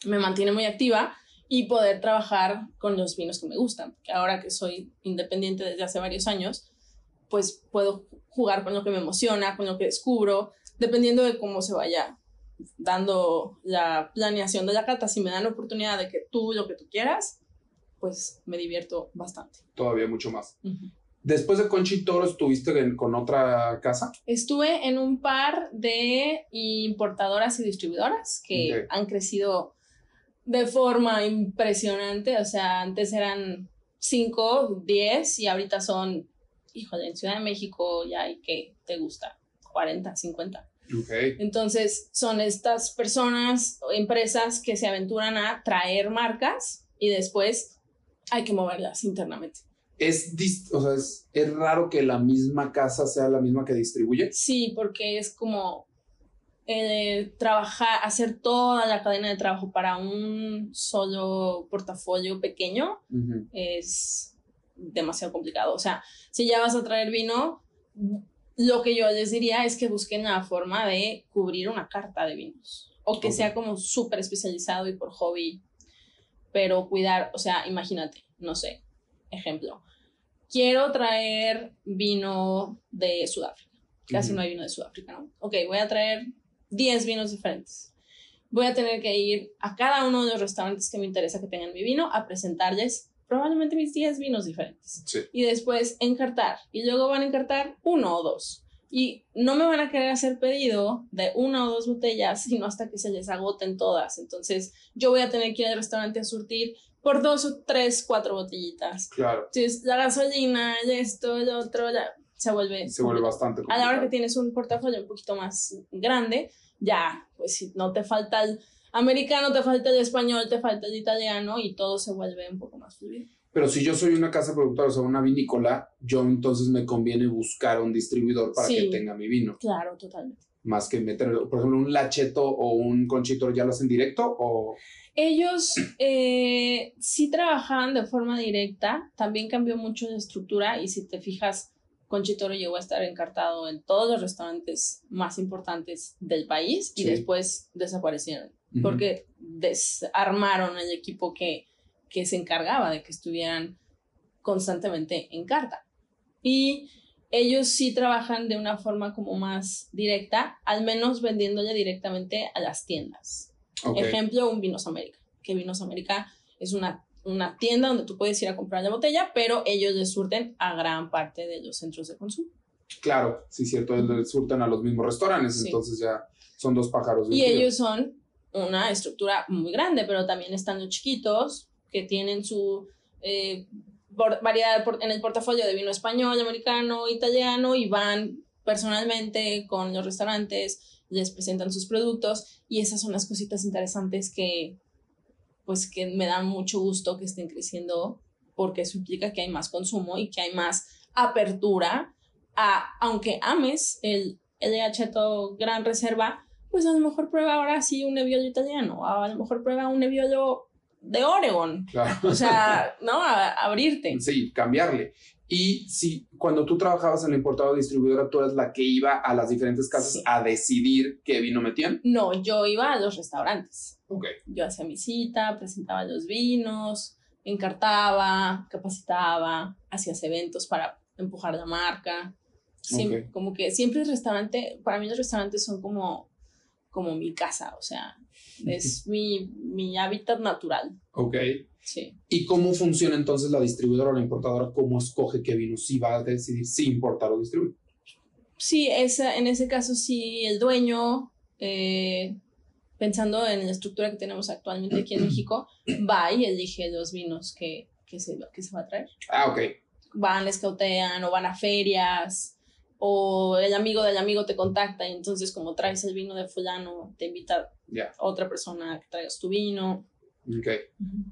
me mantiene muy activa y poder trabajar con los vinos que me gustan. Que ahora que soy independiente desde hace varios años, pues puedo jugar con lo que me emociona, con lo que descubro, dependiendo de cómo se vaya dando la planeación de la cata, si me dan la oportunidad de que tú lo que tú quieras, pues me divierto bastante. Todavía mucho más. Después de Conchitoro, ¿estuviste con otra casa? Estuve en un par de importadoras y distribuidoras que han crecido de forma impresionante. O sea, antes eran 5, 10 y ahorita son, híjole, en Ciudad de México ya hay que te gusta, 40, 50. Entonces, son estas personas o empresas que se aventuran a traer marcas y después hay que moverlas internamente. Es, o sea, es, es, raro que la misma casa sea la misma que distribuye. Sí, porque es como eh, trabajar, hacer toda la cadena de trabajo para un solo portafolio pequeño es demasiado complicado. O sea, si ya vas a traer vino, lo que yo les diría es que busquen la forma de cubrir una carta de vinos o que sea como súper especializado y por hobby, pero cuidar, o sea, imagínate, no sé, ejemplo, quiero traer vino de Sudáfrica, casi no hay vino de Sudáfrica, ¿no? Ok, voy a traer 10 vinos diferentes. Voy a tener que ir a cada uno de los restaurantes que me interesa que tengan mi vino a presentarles probablemente mis 10 vinos diferentes. Y después encartar. Y luego van a encartar uno o dos. Y no me van a querer hacer pedido de una o dos botellas, sino hasta que se les agoten todas. Entonces, yo voy a tener que ir al restaurante a surtir por dos o tres, cuatro botellitas. Claro. Entonces, la gasolina, esto, el otro, se vuelve... Se vuelve bastante A la hora que tienes un portafolio un poquito más grande, ya, pues si no te falta el americano, te falta el español, te falta el italiano y todo se vuelve un poco más fluido. Pero si yo soy una casa productora, o sea, una vinícola, yo entonces me conviene buscar un distribuidor para que tenga mi vino. Claro, totalmente. Más que meter, por ejemplo, un lacheto o un conchitor, ¿ya lo hacen directo o...? Ellos eh, sí trabajaban de forma directa, también cambió mucho la estructura y si te fijas, Conchitoro llegó a estar encartado en todos los restaurantes más importantes del país y después desaparecieron porque desarmaron el equipo que, que se encargaba de que estuvieran constantemente en carta. Y ellos sí trabajan de una forma como más directa, al menos vendiéndole directamente a las tiendas. Ejemplo, un Vinos América, que Vinos América es una, una tienda donde tú puedes ir a comprar la botella, pero ellos le surten a gran parte de los centros de consumo. Claro, sí, cierto, les surten a los mismos restaurantes, entonces ya son dos pájaros. y ellos son una estructura muy grande, pero también están los chiquitos que tienen su eh, variedad en el portafolio de vino español, americano, italiano y van personalmente con los restaurantes, les presentan sus productos y esas son las cositas interesantes que, pues que me da mucho gusto que estén creciendo porque eso implica que hay más consumo y que hay más apertura a, aunque ames el LH Gran Reserva, pues a lo mejor prueba ahora sí un Nebbiolo italiano, a lo mejor prueba un Nebbiolo de Oregon. Claro. O sea, ¿no? abrirte. Sí, cambiarle. Y si cuando tú trabajabas en la importadora distribuidora, tú eras la que iba a las diferentes casas a decidir qué vino metían. No, yo iba a los restaurantes. Ok. Yo hacía mi cita, presentaba los vinos, encartaba, capacitaba, hacías eventos para empujar la marca. Siempre, Como que siempre el restaurante, para mí los restaurantes son como, como mi casa, o sea, es mi, mi hábitat natural. Ok. Sí. ¿Y cómo funciona entonces la distribuidora o la importadora? ¿Cómo escoge qué vino si va a decidir si importar o distribuir? Sí, esa, en ese caso sí, el dueño, eh, pensando en la estructura que tenemos actualmente aquí en México, va y elige los vinos que, que, se, que se va a traer. Ah, ok. Van, escautean o van a ferias o el amigo del amigo te contacta y entonces como traes el vino de fulano, te invita a otra persona a que traigas tu vino. Ok.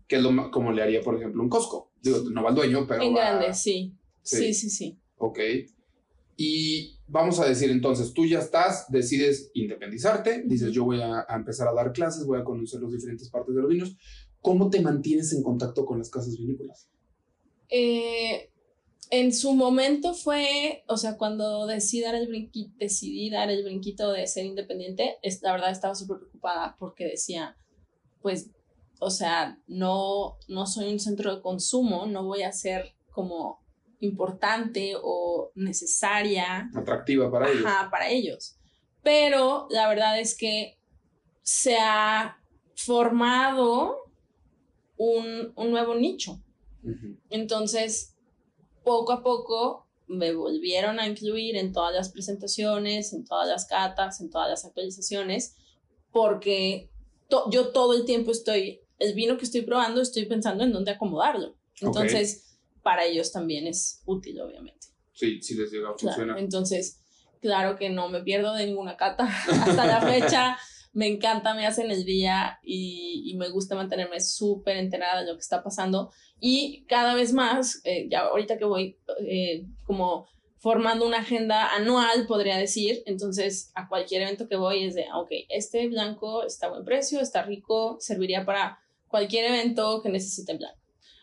Que es lo como le haría, por ejemplo, un Costco. Digo, no va al dueño, pero. En grande, sí. sí. Sí, sí, Ok. Y vamos a decir entonces, tú ya estás, decides independizarte, dices yo voy a, empezar a dar clases, voy a conocer las diferentes partes de los vinos. ¿Cómo te mantienes en contacto con las casas vinícolas? Eh, en su momento fue, o sea, cuando decidí dar el brinquito, decidí dar el brinquito de ser independiente, la verdad estaba súper preocupada porque decía, pues o sea, no, no soy un centro de consumo, no voy a ser como importante o necesaria. Atractiva para ellos. Ajá, para ellos. Pero la verdad es que se ha formado un, nuevo nicho. Entonces, poco a poco me volvieron a incluir en todas las presentaciones, en todas las catas, en todas las actualizaciones, porque yo todo el tiempo estoy el vino que estoy probando estoy pensando en dónde acomodarlo. Entonces, para ellos también es útil, obviamente. Sí, sí les llega a funcionar. Entonces, claro que no me pierdo de ninguna cata hasta la fecha. Me encanta, me hacen el día y, me gusta mantenerme súper enterada de lo que está pasando. Y cada vez más, eh, ya ahorita que voy eh, como formando una agenda anual, podría decir. Entonces, a cualquier evento que voy es de, ah, ok, este blanco está a buen precio, está rico, serviría para cualquier evento que necesite blanco.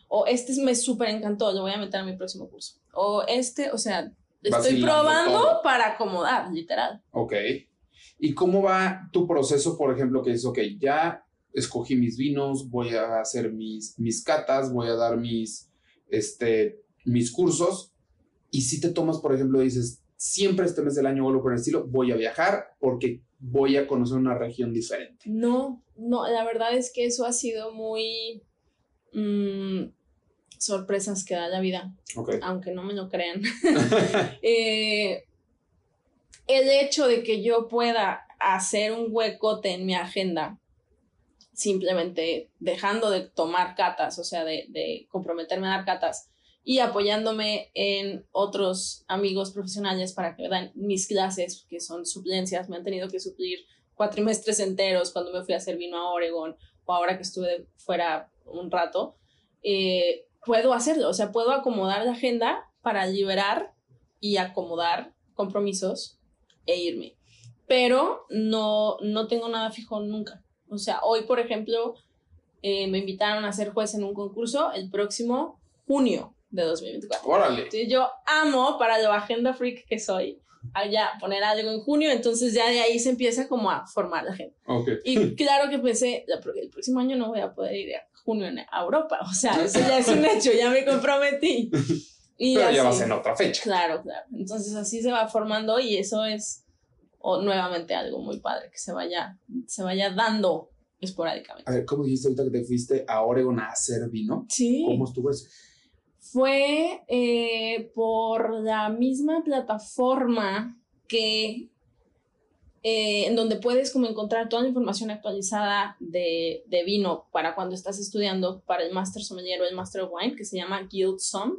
O este me súper encantó, lo voy a meter a mi próximo curso. O este, o sea, estoy probando para acomodar, literal. Ok. ¿Y cómo va tu proceso, por ejemplo, que es, ok, ya escogí mis vinos, voy a hacer mis, mis catas, voy a dar mis, este, mis cursos, y si te tomas, por ejemplo, dices, siempre este mes del año o por el estilo, voy a viajar porque voy a conocer una región diferente. No, no, la verdad es que eso ha sido muy mm, sorpresas que da la vida, aunque no me lo crean. Eh, el hecho de que yo pueda hacer un huecote en mi agenda, simplemente dejando de tomar catas, o sea, de, comprometerme a dar catas, y apoyándome en otros amigos profesionales para que dan mis clases, que son suplencias. Me han tenido que suplir cuatrimestres enteros cuando me fui a hacer vino a Oregon o ahora que estuve fuera un rato. Eh, puedo hacerlo, o sea, puedo acomodar la agenda para liberar y acomodar compromisos e irme. Pero no, no tengo nada fijo nunca. O sea, hoy, por ejemplo, eh, me invitaron a ser juez en un concurso el próximo junio de 2024. Órale. yo amo para la agenda freak que soy, allá poner algo en junio, entonces ya de ahí se empieza como a formar la gente. Okay. Y claro que pensé, el próximo año no voy a poder ir a junio a Europa, o sea, eso ya es un hecho, ya me comprometí. Y Pero ya va a ser en otra fecha. Claro, claro. Entonces así se va formando y eso es o, nuevamente algo muy padre que se vaya, se vaya dando esporádicamente. A ver, ¿cómo dijiste ahorita que te fuiste a Oregon a hacer vino? Sí. ¿Cómo estuvo eso? fue eh, por la misma plataforma que eh, en donde puedes como encontrar toda la información actualizada de, vino para cuando estás estudiando para el Master Sommelier o el Master of Wine, que se llama Guild Som.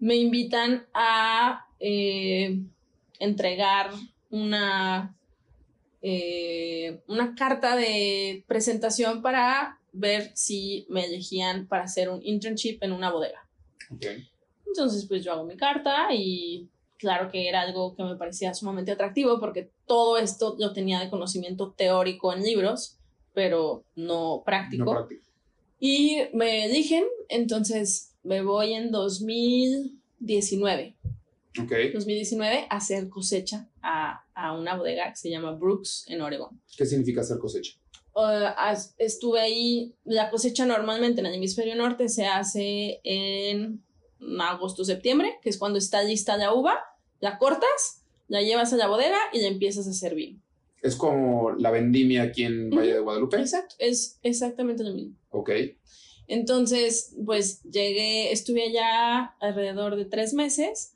Me invitan a eh, entregar una, una carta de presentación para ver si me elegían para hacer un internship en una bodega. Okay. Entonces, pues yo hago mi carta y claro que era algo que me parecía sumamente atractivo porque todo esto lo tenía de conocimiento teórico en libros, pero no práctico. No práctico. Y me eligen, entonces me voy en 2019. Ok. 2019 a hacer cosecha a, a una bodega que se llama Brooks en Oregon. ¿Qué significa hacer cosecha? Uh, as- estuve ahí, la cosecha normalmente en el hemisferio norte se hace en agosto, septiembre, que es cuando está lista la uva, la cortas, la llevas a la bodega y la empiezas a servir. Es como la vendimia aquí en Valle de Guadalupe. Exacto, es exactamente lo mismo. Ok. Entonces, pues llegué, estuve allá alrededor de tres meses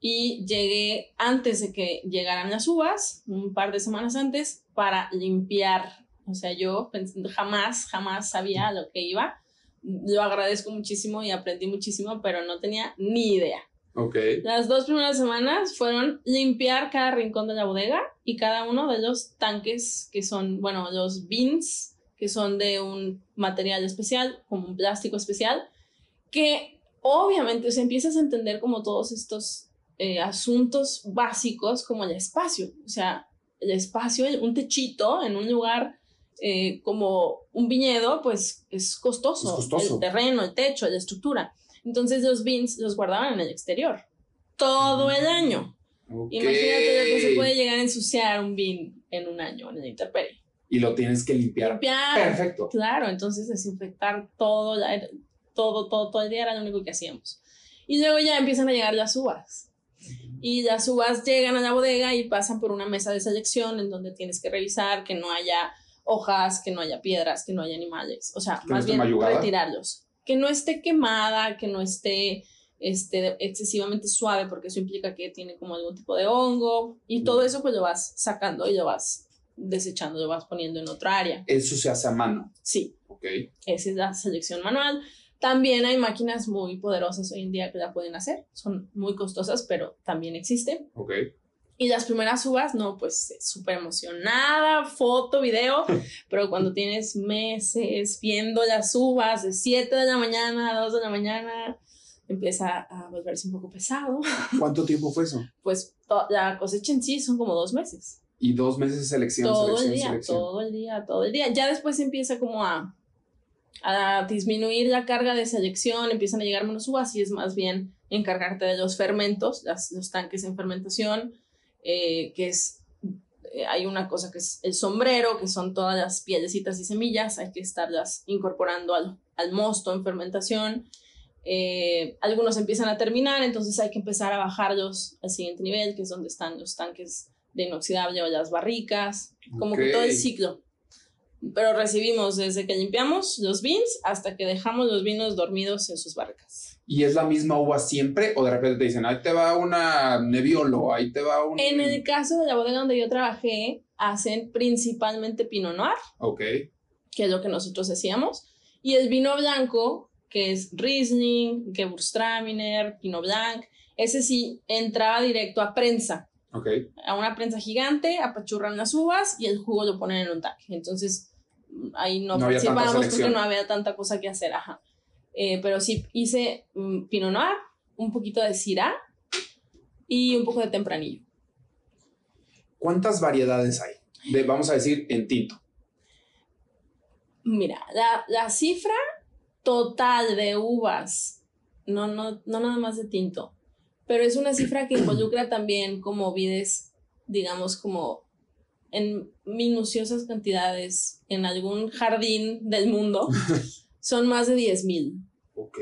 y llegué antes de que llegaran las uvas, un par de semanas antes, para limpiar. O sea, yo jamás, jamás sabía a lo que iba. Lo agradezco muchísimo y aprendí muchísimo, pero no tenía ni idea. Ok. Las dos primeras semanas fueron limpiar cada rincón de la bodega y cada uno de los tanques que son, bueno, los bins, que son de un material especial, como un plástico especial, que obviamente se empiezas a entender como todos estos eh, asuntos básicos como el espacio, o sea, el espacio, un techito en un lugar eh, como un viñedo, pues es costoso. Es costoso. El terreno, el techo, la estructura. Entonces los beans los guardaban en el exterior todo el año. Ok. Imagínate lo que se puede llegar a ensuciar un bean en un año en el intemperie. Y lo tienes que limpiar. Limpiar. Perfecto. Claro, entonces desinfectar todo, todo, todo, todo el día era lo único que hacíamos. Y luego ya empiezan a llegar las uvas. Y las uvas llegan a la bodega y pasan por una mesa de selección en donde tienes que revisar que no haya hojas, que no haya piedras, que no haya animales. O sea, Que no más esté bien mayugada. retirarlos. Que no esté quemada, que no esté este, excesivamente suave, porque eso implica que tiene como algún tipo de hongo. Y todo eso pues lo vas sacando y lo vas desechando, lo vas poniendo en otra área. Eso se hace a mano. Sí, Ok. esa es la selección manual. También hay máquinas muy poderosas hoy en día que la pueden hacer. Son muy costosas, pero también existen. Ok. Y las primeras uvas, no, pues súper emocionada, foto, video, pero cuando tienes meses viendo las uvas de 7 de la mañana a 2 de la mañana, empieza a volverse un poco pesado. ¿Cuánto tiempo fue eso? Pues la cosecha en sí son como dos meses. Y dos meses de selección, todo selección, el día, selección. todo el día, todo el día. Ya después empieza como a, a disminuir la carga de selección, empiezan a llegar menos uvas y es más bien encargarte de los fermentos, las- los tanques en fermentación, eh, que es, eh, hay una cosa que es el sombrero, que son todas las pielecitas y semillas, hay que estarlas incorporando al, al mosto en fermentación. Eh, algunos empiezan a terminar, entonces hay que empezar a bajarlos al siguiente nivel, que es donde están los tanques de inoxidable o las barricas, como que todo el ciclo. Pero recibimos desde que limpiamos los beans hasta que dejamos los vinos dormidos en sus barricas. ¿Y es la misma uva siempre? ¿O de repente te dicen, ahí te va una Nebbiolo, ahí te va un... En el caso de la bodega donde yo trabajé, hacen principalmente Pinot Noir, Ok. que es lo que nosotros hacíamos, y el vino blanco, que es Riesling, Gewürztraminer, Pinot Blanc, ese sí entraba directo a prensa. Ok. a una prensa gigante, apachurran las uvas y el jugo lo ponen en un tanque. Entonces, ahí no, No participábamos porque no había tanta cosa que hacer, ajá. Eh, pero sí hice mm, Pinot Noir, un poquito de Syrah y un poco de Tempranillo. ¿Cuántas variedades hay? De, vamos a decir, en tinto. Mira, la, la cifra total de uvas, no, no, no nada más de tinto, pero es una cifra que involucra también como vides, digamos, como en minuciosas cantidades en algún jardín del mundo, son más de 10.000. Ok.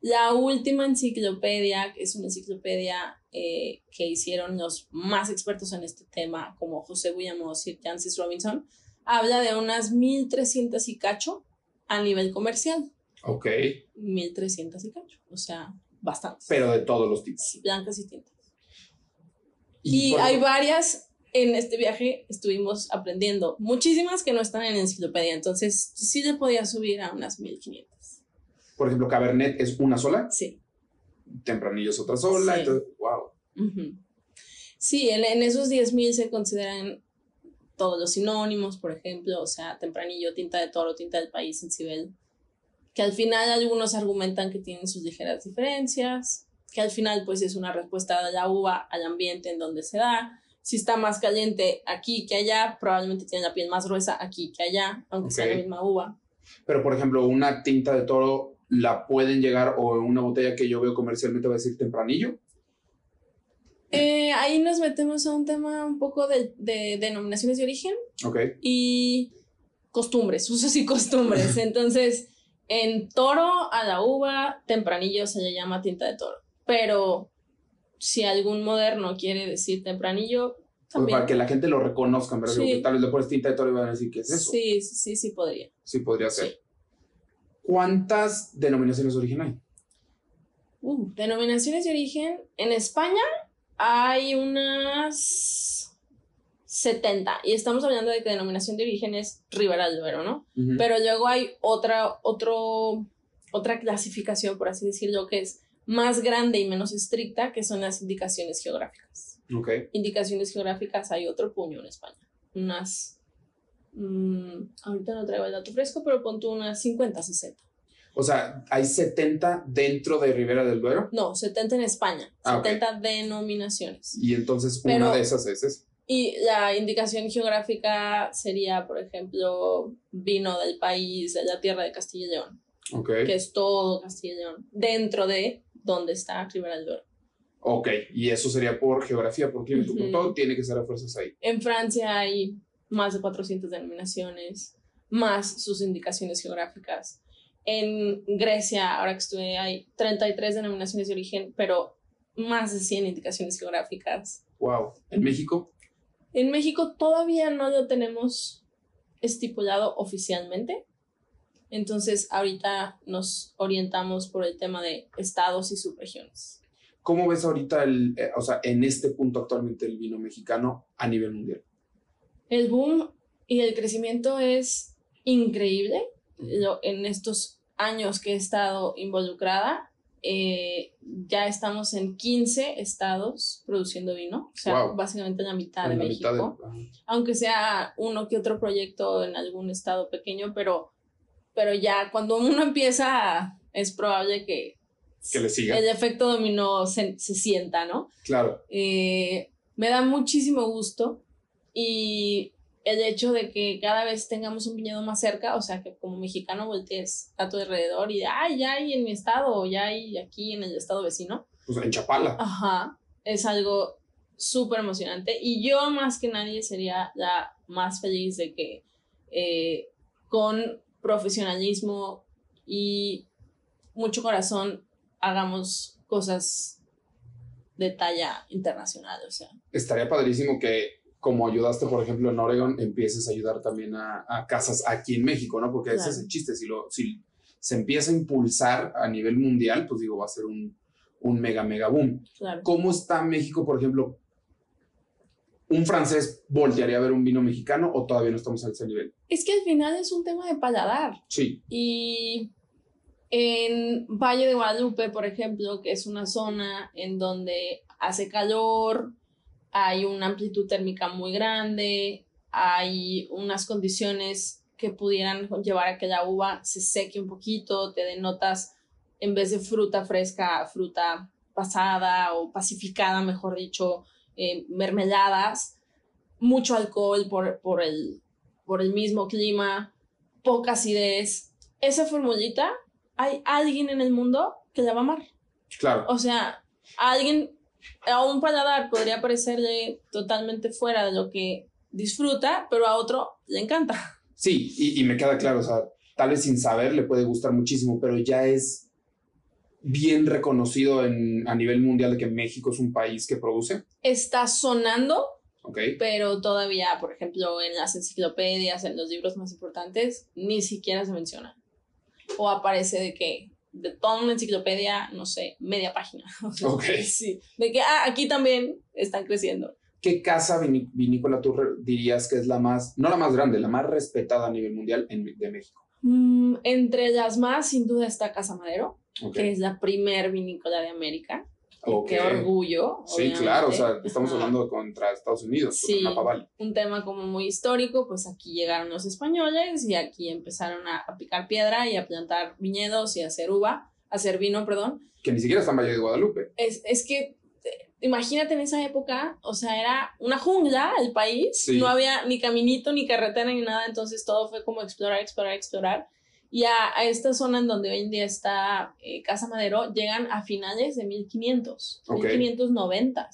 La última enciclopedia, que es una enciclopedia eh, que hicieron los más expertos en este tema, como José William o Sir Francis Robinson, habla de unas 1.300 y cacho a nivel comercial. Ok. 1.300 y cacho, o sea, bastantes. Pero de todos los tipos. Blancas y tintas. Y por- hay varias, en este viaje estuvimos aprendiendo, muchísimas que no están en enciclopedia, entonces sí le podía subir a unas 1.500. Por ejemplo, Cabernet es una sola, Sí. Tempranillo es otra sola. Sí. Entonces, wow. Ujú. Sí, en, en esos 10.000 se consideran todos los sinónimos, por ejemplo, o sea, tempranillo, tinta de toro, tinta del país, en Cibel, que al final algunos argumentan que tienen sus ligeras diferencias, que al final pues es una respuesta de la uva al ambiente en donde se da. Si está más caliente aquí que allá, probablemente tiene la piel más gruesa aquí que allá, aunque sea la misma uva. Pero por ejemplo, una tinta de toro la pueden llegar o una botella que yo veo comercialmente va a decir tempranillo. Eh, ahí nos metemos a un tema un poco de, de denominaciones de origen y costumbres, usos y costumbres. Entonces, en toro a la uva, tempranillo se le llama tinta de toro. Pero si algún moderno quiere decir tempranillo, también. para que la gente lo reconozca, ¿verdad? Sí. tal vez le pones tinta de toro y van a decir que es eso. Sí, sí, sí podría. Sí podría ser. ¿Cuántas denominaciones de origen hay? Uh, denominaciones de origen. En España hay unas 70. Y estamos hablando de que denominación de origen es Ribera del Duero, ¿no? Pero luego hay otra, otro, otra clasificación, por así decirlo, que es más grande y menos estricta, que son las indicaciones geográficas. Okay. Indicaciones geográficas hay otro puño en España. Unas. Mm, ahorita no traigo el dato fresco, pero pon unas 50, 60. O sea, ¿hay 70 dentro de Ribera del Duero? No, 70 en España. 70 ah, denominaciones. Y entonces una de esas es esa. Y la indicación geográfica sería, por ejemplo, vino del país, de la tierra de Castilla y León. Okay. Que es todo Castilla y León. Dentro de donde está Ribera del Duero. Ok, y eso sería por geografía, por clima, por todo tiene que ser a fuerzas ahí. En Francia hay más de 400 denominaciones, más sus indicaciones geográficas. En Grecia, ahora que estuve, hay 33 denominaciones de origen, pero más de 100 indicaciones geográficas. Wow. ¿En México? En México todavía no lo tenemos estipulado oficialmente. Entonces, ahorita nos orientamos por el tema de estados y subregiones. ¿Cómo ves ahorita, el, eh, o sea, en este punto actualmente el vino mexicano a nivel mundial? El boom y el crecimiento es increíble. en estos años que he estado involucrada, eh, ya estamos en 15 estados produciendo vino, o sea, básicamente en la mitad de México, aunque sea uno que otro proyecto en algún estado pequeño, pero, pero ya cuando uno empieza es probable que, que le siga. el efecto dominó se, se sienta, ¿no? Claro. Eh, me da muchísimo gusto y el hecho de que cada vez tengamos un viñedo más cerca, o sea, que como mexicano voltees a tu alrededor y, ay, ya hay en mi estado, o ya hay aquí en el estado vecino. Pues en Chapala. Ajá, es algo súper emocionante. Y yo más que nadie sería la más feliz de que eh, con profesionalismo y mucho corazón hagamos cosas de talla internacional, o sea. Estaría padrísimo que como ayudaste, por ejemplo, en Oregon, empieces a ayudar también a, casas aquí en México, ¿no? Porque ese es el chiste, si, lo, si se empieza a impulsar a nivel mundial, pues digo, va a ser un, un mega, mega boom. ¿Cómo está México, por ejemplo? ¿Un francés voltearía a ver un vino mexicano o todavía no estamos a ese nivel? Es que al final es un tema de paladar. Sí. Y en Valle de Guadalupe, por ejemplo, que es una zona en donde hace calor, hay una amplitud térmica muy grande, hay unas condiciones que pudieran llevar a que la uva se seque un poquito, te denotas en vez de fruta fresca, fruta pasada o pacificada, mejor dicho, eh, mermeladas, mucho alcohol por, por, el, por el mismo clima, poca acidez. Esa formulita, hay alguien en el mundo que la va a amar. Claro. O sea, alguien a un paladar podría parecerle totalmente fuera de lo que disfruta, pero a otro le encanta. Sí, y, me queda claro, o sea, tal vez sin saber le puede gustar muchísimo, pero ya es bien reconocido en, a nivel mundial de que México es un país que produce. Está sonando, okay. pero todavía, por ejemplo, en las enciclopedias, en los libros más importantes, ni siquiera se menciona. O aparece de que de toda una enciclopedia, no sé, media página. ok. Sí, de que ah, aquí también están creciendo. ¿Qué casa vinícola tú dirías que es la más, no la más grande, la más respetada a nivel mundial en, de México? Mm, entre las más, sin duda, está Casa Madero, que es la primer vinícola de América. Qué orgullo. Sí, claro, o sea, estamos hablando contra Estados Unidos, sí, un tema como muy histórico, pues aquí llegaron los españoles y aquí empezaron a, picar piedra y a plantar viñedos y a hacer uva, a hacer vino, perdón. Que ni siquiera está en Valle de Guadalupe. Es, es que imagínate en esa época, o sea, era una jungla el país, no había ni caminito, ni carretera, ni nada, entonces todo fue como explorar, explorar, explorar. Y a, esta zona en donde hoy en día está eh, Casa Madero, llegan a finales de 1500, 1590.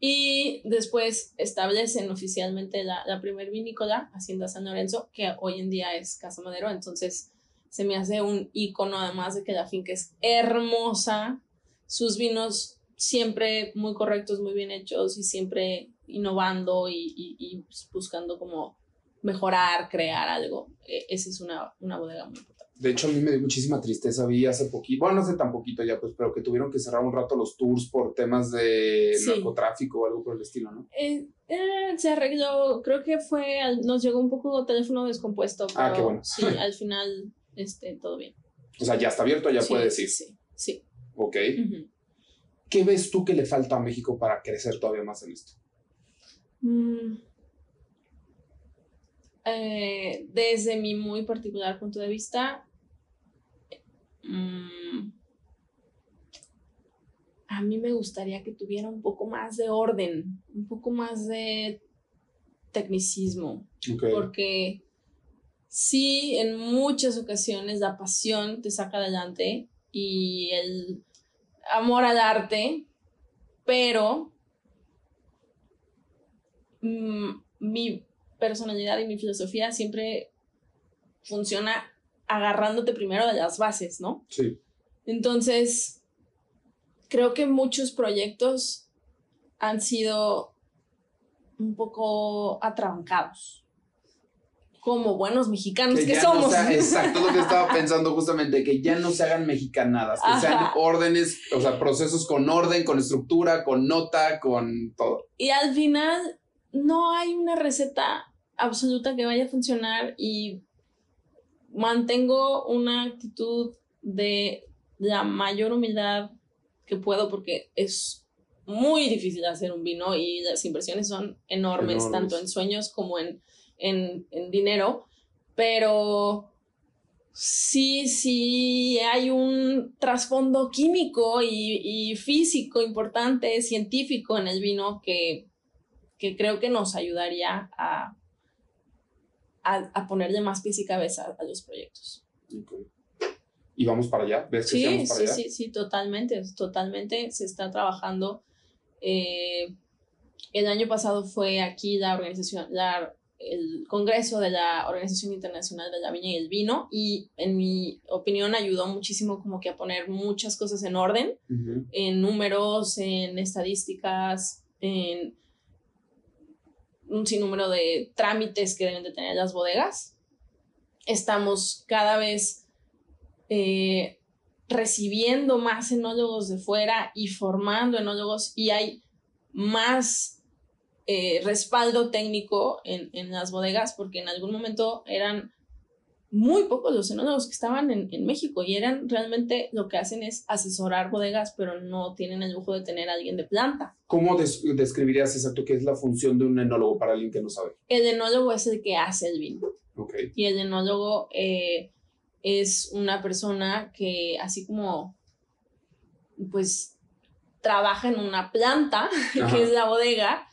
Y después establecen oficialmente la, la primer vinícola, Hacienda San Lorenzo, que hoy en día es Casa Madero. Entonces se me hace un icono, además de que la finca es hermosa. Sus vinos siempre muy correctos, muy bien hechos y siempre innovando y, pues, buscando como mejorar, crear algo. E, esa es una, una bodega muy importante. De hecho, a mí me dio muchísima tristeza. Vi hace poquito, bueno, no hace tan poquito ya, pues, pero que tuvieron que cerrar un rato los tours por temas de narcotráfico o algo por el estilo, ¿no? Eh, eh, se arregló, creo que fue, nos llegó un poco de teléfono descompuesto, pero ah, qué bueno. sí, al final, este, todo bien. O sea, ya está abierto, ya puede decir. Sí, sí. Ok. ¿Qué ves tú que le falta a México para crecer todavía más en esto? Mm. Eh, desde mi muy particular punto de vista, mm, a mí me gustaría que tuviera un poco más de orden, un poco más de tecnicismo, porque sí, en muchas ocasiones la pasión te saca adelante y el amor al arte, pero mm, mi personalidad y mi filosofía siempre funciona agarrándote primero de las bases, ¿no? Sí. Entonces, creo que muchos proyectos han sido un poco atrancados como buenos mexicanos que, somos. exacto lo que estaba pensando justamente, que ya no se hagan mexicanadas, que sean órdenes, o sea, procesos con orden, con estructura, con nota, con todo. Y al final no hay una receta absoluta que vaya a funcionar y mantengo una actitud de la mayor humildad que puedo porque es muy difícil hacer un vino y las inversiones son enormes. tanto en sueños como en en, dinero, pero sí, sí hay un trasfondo químico y, físico importante, científico en el vino que, creo que nos ayudaría a, a, ponerle más pies y cabeza a, los proyectos. ¿Y vamos para allá? ¿Ves que sí, sí, sí, sí, totalmente, totalmente. Se está trabajando. Eh, el año pasado fue aquí la organización, la el Congreso de la Organización Internacional de la Viña y el Vino y en mi opinión ayudó muchísimo como que a poner muchas cosas en orden, en números, en estadísticas, en un sinnúmero de trámites que deben de tener las bodegas. Estamos cada vez eh, recibiendo más enólogos de fuera y formando enólogos y hay más eh, respaldo técnico en, en, las bodegas, porque en algún momento eran muy pocos los enólogos que estaban en, en, México y eran realmente lo que hacen es asesorar bodegas, pero no tienen el lujo de tener a alguien de planta. ¿Cómo describirías exacto qué es la función de un enólogo para alguien que no sabe? El enólogo es el que hace el vino. Okay. Y el enólogo eh, es una persona que así como pues trabaja en una planta, que es la bodega,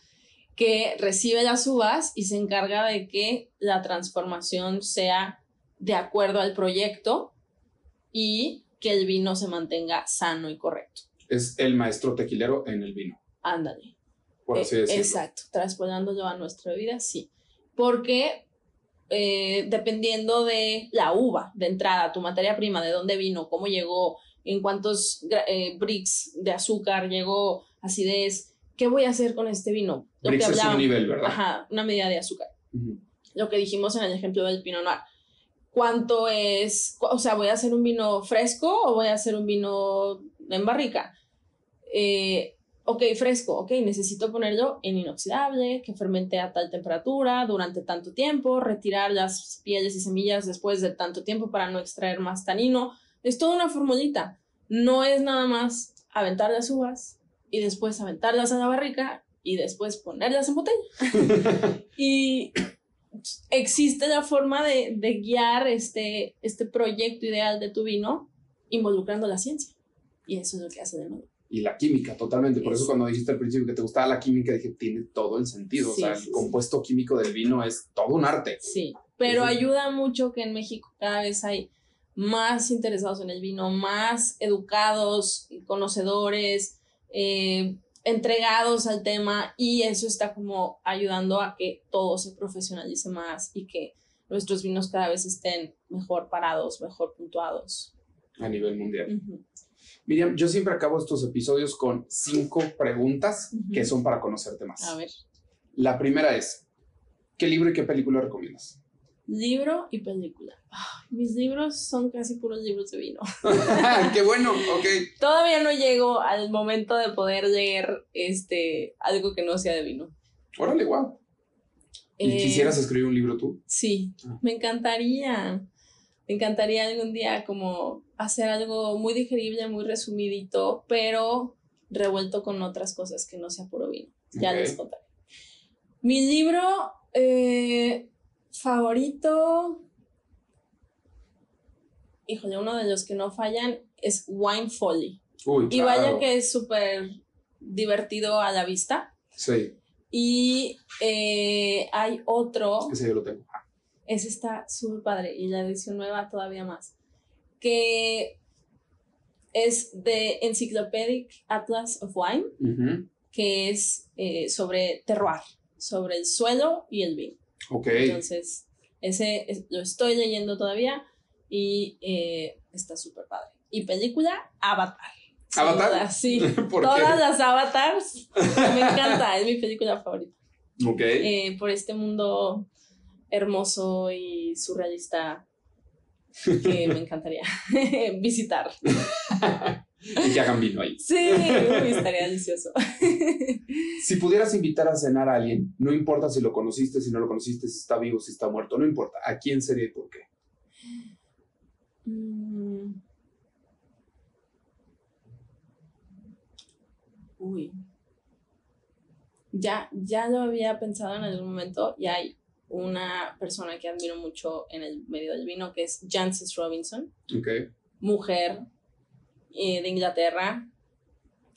que recibe las uvas y se encarga de que la transformación sea de acuerdo al proyecto y que el vino se mantenga sano y correcto. Es el maestro tequilero en el vino. Ándale. Por así decirlo. Exacto, transponándolo a nuestra vida, sí. Porque eh, dependiendo de la uva de entrada, tu materia prima, de dónde vino, cómo llegó, en cuántos eh, bricks de azúcar llegó, acidez, ¿qué voy a hacer con este vino? Lo que es un nivel, ¿verdad? Ajá, una medida de azúcar. Lo que dijimos en el ejemplo del Pinot Noir. ¿Cuánto es? O sea, ¿voy a hacer un vino fresco o voy a hacer un vino en barrica? Eh, ok, fresco, ok, necesito ponerlo en inoxidable, que fermente a tal temperatura durante tanto tiempo, retirar las pieles y semillas después de tanto tiempo para no extraer más tanino. Es toda una formulita. No es nada más aventar las uvas y después aventarlas a la barrica y después ponerlas en botella. y existe la forma de, de, guiar este, este proyecto ideal de tu vino involucrando la ciencia. Y eso es lo que hace de nuevo. Y la química, totalmente. Por eso cuando dijiste al principio que te gustaba la química, dije, tiene todo el sentido. o sea, el compuesto químico del vino es todo un arte. Sí, pero ayuda mucho que en México cada vez hay más interesados en el vino, más educados, conocedores, eh, entregados al tema y eso está como ayudando a que todo se profesionalice más y que nuestros vinos cada vez estén mejor parados, mejor puntuados. A nivel mundial. Miriam, yo siempre acabo estos episodios con cinco preguntas que son para conocerte más. A ver. La primera es, ¿qué libro y qué película recomiendas? Libro y película. mis libros son casi puros libros de vino. ¡Qué bueno! Ok. Todavía no llego al momento de poder leer este, algo que no sea de vino. Órale, guau. ¿Y eh, quisieras escribir un libro tú? Sí, ah. me encantaría. Me encantaría algún día como hacer algo muy digerible, muy resumidito, pero revuelto con otras cosas que no sea puro vino. Ya les contaré. Mi libro eh, favorito, híjole, uno de los que no fallan es Wine Folly. Y vaya que es súper divertido a la vista. Sí. Y eh, hay otro. Ese yo lo tengo. Ese está súper padre. Y la edición nueva todavía más. Que es de Encyclopedic Atlas of Wine, que es eh, sobre terroir, sobre el suelo y el vino. Ok. Entonces, ese lo estoy leyendo todavía y eh, está súper padre. Y película, Avatar. ¿Avatar? sí. Todas las avatars. Me encanta, es mi película favorita. Ok. Eh, por este mundo hermoso y surrealista que me encantaría visitar. y que hagan vino ahí. Sí, estaría delicioso. si pudieras invitar a cenar a alguien, no importa si lo conociste, si no lo conociste, si está vivo, si está muerto, no importa, ¿a quién sería y por qué? Mm. Uy. Ya, ya lo había pensado en algún momento y hay una persona que admiro mucho en el medio del vino que es Jancis Robinson. Okay. Mujer eh, de Inglaterra,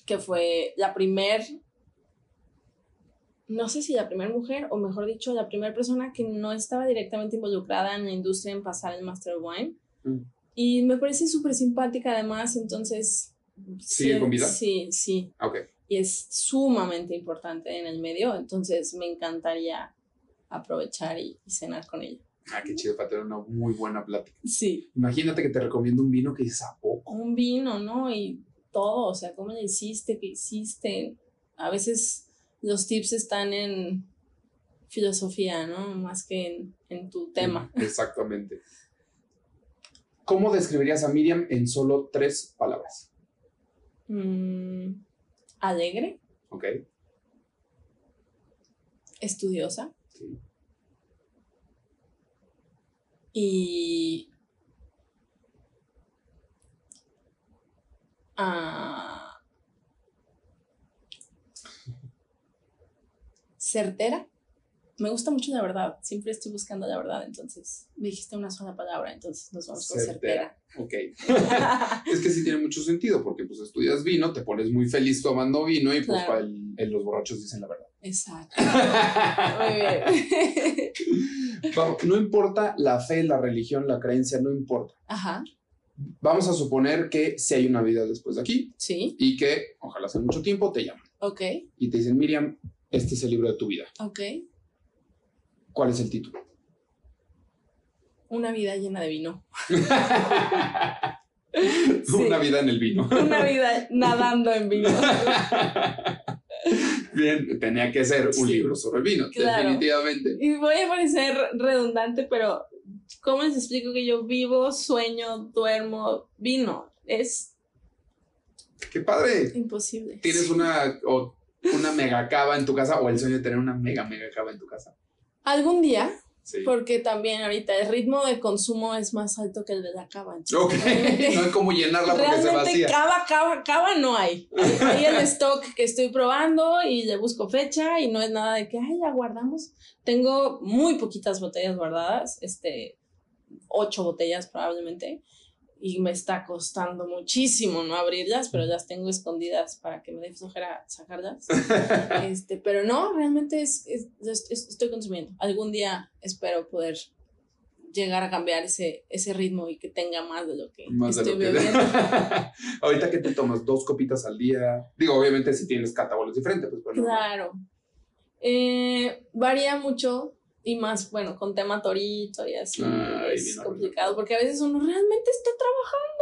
que fue la primer, no sé si la primera mujer, o mejor dicho, la primera persona que no estaba directamente involucrada en la industria en pasar el Master Wine. Mm. Y me parece súper simpática además, entonces... ¿Sigue con vida? Sí, sí. Ah, ok. Y es sumamente importante en el medio, entonces me encantaría aprovechar y cenar con ella. Ah, qué chido para tener una muy buena plática. Sí. Imagínate que te recomiendo un vino que dices a poco. Un vino, ¿no? Y todo, o sea, cómo le hiciste, qué hiciste. A veces los tips están en filosofía, ¿no? Más que en, tu tema. Exactamente. ¿Cómo describirías a Miriam en solo tres palabras? Mm, alegre. Ok. Estudiosa. Sí y uh, certera. Me gusta mucho la verdad, siempre estoy buscando la verdad, entonces me dijiste una sola palabra, entonces nos vamos con certera. Ok. es que sí tiene mucho sentido, porque pues estudias vino, te pones muy feliz tomando vino y pues los borrachos dicen la verdad. Exacto. muy bien. no importa la fe, la religión, la creencia, no importa. Ajá. Vamos a suponer que si hay una vida después de aquí. Sí. Y que, ojalá hace mucho tiempo, te llaman. Ok. Y te dicen, Miriam, este es el libro de tu vida. Ok. ¿Cuál es el título? Una vida llena de vino. Una vida en el vino. Una vida nadando en vino. Bien, tenía que ser un libro sobre el vino, definitivamente. Y voy a parecer redundante, pero ¿cómo les explico que yo vivo, sueño, duermo, vino? Es... ¡Qué padre! Imposible. ¿Tienes una, una mega cava en tu casa o el sueño de tener una mega, mega cava en tu casa? Algún día, Sí. Porque también ahorita el ritmo de consumo es más alto que el de la cava. Ok, no hay como llenarla porque se Realmente vacía. cava, cava, cava no hay. Hay, hay el stock que estoy probando y le busco fecha y no es nada de que, ay, la guardamos. Tengo muy poquitas botellas guardadas, este, ocho botellas probablemente, y me está costando muchísimo no abrirlas, pero las tengo escondidas para que me dé flojera sacarlas. Este, pero no, realmente es, es- es- es- estoy consumiendo. Algún día espero poder llegar a cambiar ese, ese ritmo y que tenga más de lo que Más de estoy que- bebiendo. Ahorita que te tomas dos copitas al día. Digo, obviamente si tienes cataboles diferentes, pues bueno. Claro. Eh, varía mucho y más, bueno, con tema torito y así Ay, es complicado porque a veces uno realmente está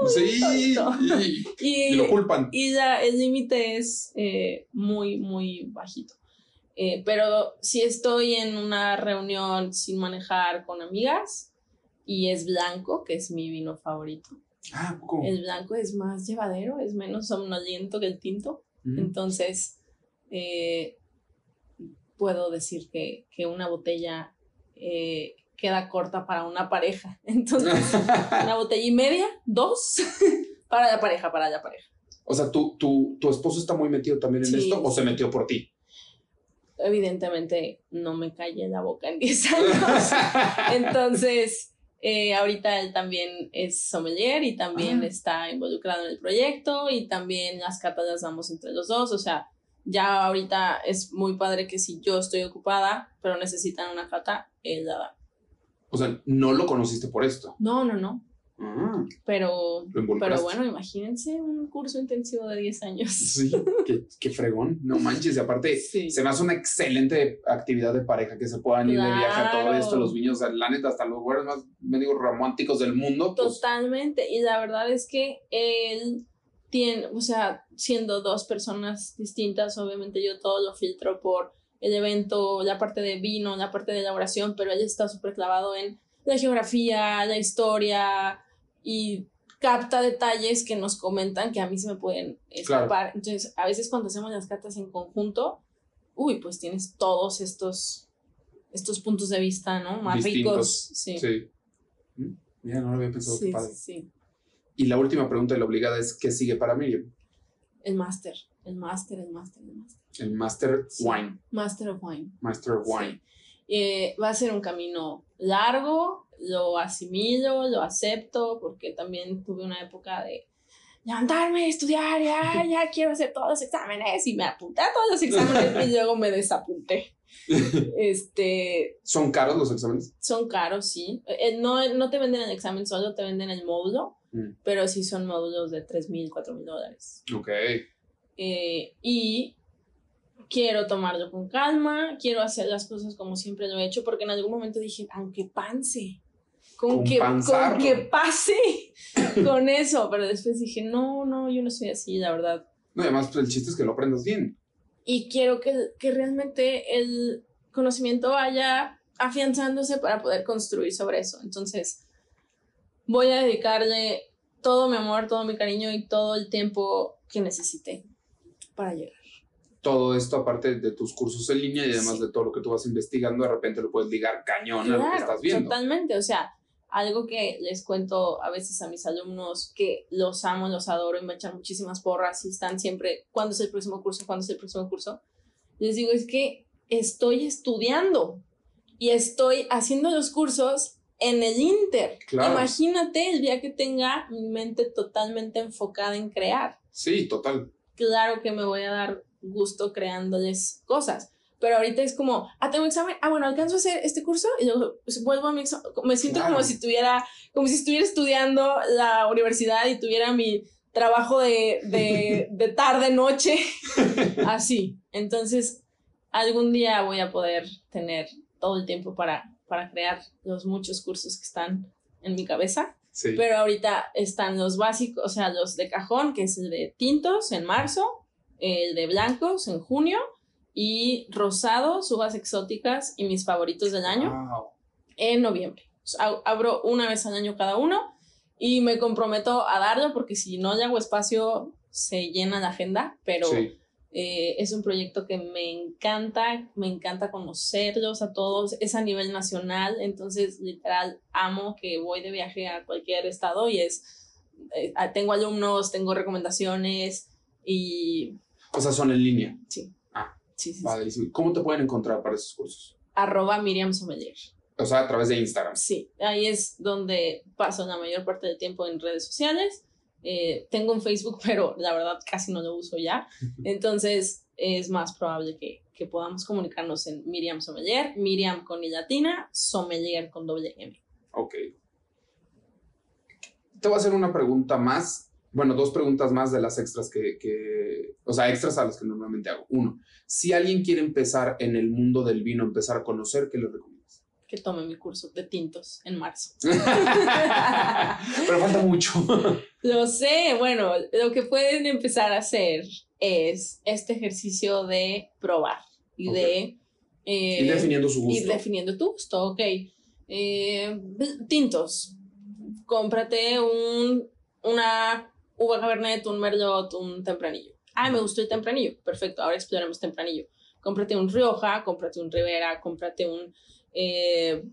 Sí, Torito. y, y, y lo culpan. y ya el límite es eh, muy, muy bajito. Eh, pero si estoy en una reunión sin manejar con amigas y es blanco, que es mi vino favorito, Ah, ¿cómo? el blanco es más llevadero, es menos somnoliento que el tinto. Mm. Entonces, eh, puedo decir que, que una botella eh, queda corta para una pareja. Entonces, una botella y media, dos, para la pareja, para la pareja. o sea, ¿tu, tu, ¿tu esposo está muy metido también en Sí, esto o se metió por ti? Evidentemente, no me callé la boca en 10 años. Entonces, eh, ahorita él también es sommelier y también está involucrado en el proyecto y también las catas las damos entre los dos. O sea, ya ahorita es muy padre que si yo estoy ocupada, pero necesitan una cata, él la da. O sea, no lo conociste por esto. No, no, no. Ah, Pero, pero bueno, imagínense un curso intensivo de 10 años. Sí, qué, qué fregón. No manches. Y aparte, Sí. se me hace una excelente actividad de pareja que se puedan ir de viaje a todo Claro. esto, los niños, la neta, hasta los lugares más, me digo, románticos del mundo. Pues, Totalmente. Y la verdad es que él tiene, o sea, siendo dos personas distintas, obviamente yo todo lo filtro por el evento, la parte de vino, la parte de elaboración, pero él está súper clavado en la geografía, la historia y capta detalles que nos comentan que a mí se me pueden escapar. Entonces, a veces cuando hacemos las cartas en conjunto, uy, pues tienes todos estos, estos puntos de vista, ¿no? Más Distintos. ricos. Sí. sí. Mm, Mira, no lo había pensado, Sí, padre. sí, sí. Y la última pregunta y la obligada es: ¿qué sigue para Miriam? El máster, el máster, el máster, el máster. El Master Sí. Wine. Master of Wine. Master Wine. Sí. Eh, va a ser un camino largo, lo asimilo, lo acepto, porque también tuve una época de levantarme, estudiar, ya, ya quiero hacer todos los exámenes y me apunté a todos los exámenes y luego me desapunté. Este, ¿Son caros los exámenes? son caros, sí. Eh, no, no te venden el examen solo, te venden el módulo, Mm. pero sí son módulos de 3 mil, 4 mil dólares. Ok. Eh, y quiero tomarlo con calma, quiero hacer las cosas como siempre lo he hecho, porque en algún momento dije, aunque panse, con, Con que, con que pase con eso, pero después dije, no, no, yo no soy así, la verdad. No, además, pues, el chiste es que lo aprendas bien. Y quiero que, que realmente el conocimiento vaya afianzándose para poder construir sobre eso. Entonces, voy a dedicarle todo mi amor, todo mi cariño y todo el tiempo que necesite para llegar. Todo esto, aparte de tus cursos en línea y además Sí. de todo lo que tú vas investigando, de repente lo puedes ligar cañón a lo que estás viendo. Totalmente, o sea, algo que les cuento a veces a mis alumnos que los amo, los adoro y me echan muchísimas porras y están siempre, ¿cuándo es el próximo curso? ¿Cuándo es el próximo curso? Les digo, es que estoy estudiando y estoy haciendo los cursos en el Inter. Claro. Imagínate el día que tenga mi mente totalmente enfocada en crear Sí, total. claro que me voy a dar gusto creándoles cosas. Pero ahorita es como, ah, tengo examen, ah, bueno, alcanzo a hacer este curso y luego pues, vuelvo a mi examen. Me siento Claro. como si tuviera, como si estuviera estudiando la universidad y tuviera mi trabajo de, de, de tarde, noche, así. Entonces, algún día voy a poder tener todo el tiempo para, para crear los muchos cursos que están en mi cabeza. Sí. Pero ahorita están los básicos, o sea, los de cajón, que es el de tintos en marzo, el de blancos en junio y rosados, uvas exóticas y mis favoritos del año Wow. en noviembre. Abro una vez al año cada uno y me comprometo a darlo porque si no le hago espacio se llena la agenda, pero Sí. Eh, es un proyecto que me encanta, me encanta conocerlos a todos, es a nivel nacional, entonces literal amo que voy de viaje a cualquier estado y es, eh, tengo alumnos, tengo recomendaciones y... O sea, son en línea. Sí. Ah, sí, sí, padrísimo. ¿Cómo te pueden encontrar para esos cursos? Arroba Miriam Sommelier. O sea, a través de Instagram. Sí, ahí es donde paso la mayor parte del tiempo en redes sociales. Eh, tengo un Facebook, pero la verdad casi no lo uso ya. Entonces es más probable que, que podamos comunicarnos en Miriam Sommelier, Miriam con I latina, Sommelier con doble M. Ok. Te voy a hacer una pregunta más. Bueno, dos preguntas más de las extras que, que, o sea, extras a las que normalmente hago. Uno, si alguien quiere empezar en el mundo del vino, empezar a conocer, ¿qué le recomiendas? Que tome mi curso de tintos en marzo. Pero falta mucho. Lo sé, bueno, lo que pueden empezar a hacer es este ejercicio de probar y de... Ir eh, definiendo su gusto. Ir definiendo tu gusto, ok. Eh, tintos. Cómprate un, una uva cabernet, un merlot, un tempranillo. Ah, me gustó el tempranillo. Perfecto, ahora exploremos tempranillo. Cómprate un Rioja, cómprate un Rivera, cómprate un eh,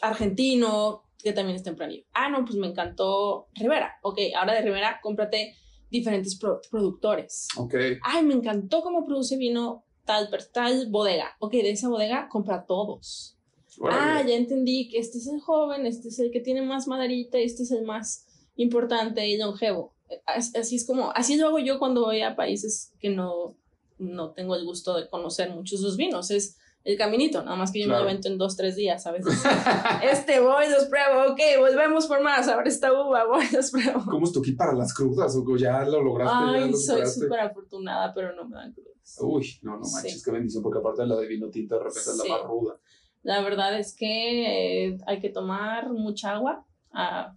argentino, que también es tempranillo. Ah, no, pues me encantó Rivera. Ok, ahora de Rivera, cómprate diferentes pro- productores. Ok. Ay, me encantó cómo produce vino tal, tal bodega. Ok, de esa bodega compra todos. Ah, ya entendí que este es el joven, este es el que tiene más maderita, este es el más importante y longevo. As- Así es como, así lo hago yo cuando voy a países que no, no tengo el gusto de conocer muchos sus vinos. Es el caminito, nada más que yo Claro. me lo en dos, tres días a veces. este voy, los pruebo, ok, volvemos por más, ahora esta uva, voy, los pruebo. ¿Cómo es tu kit para las crudas? ¿O ya lo lograste? ya Ay, lo soy súper afortunada, pero no me dan crudas. Uy, no, no Sí. manches, qué bendición, porque aparte de la de vino tinto, de repente es Sí. la más ruda. La verdad es que eh, hay que tomar mucha agua, a-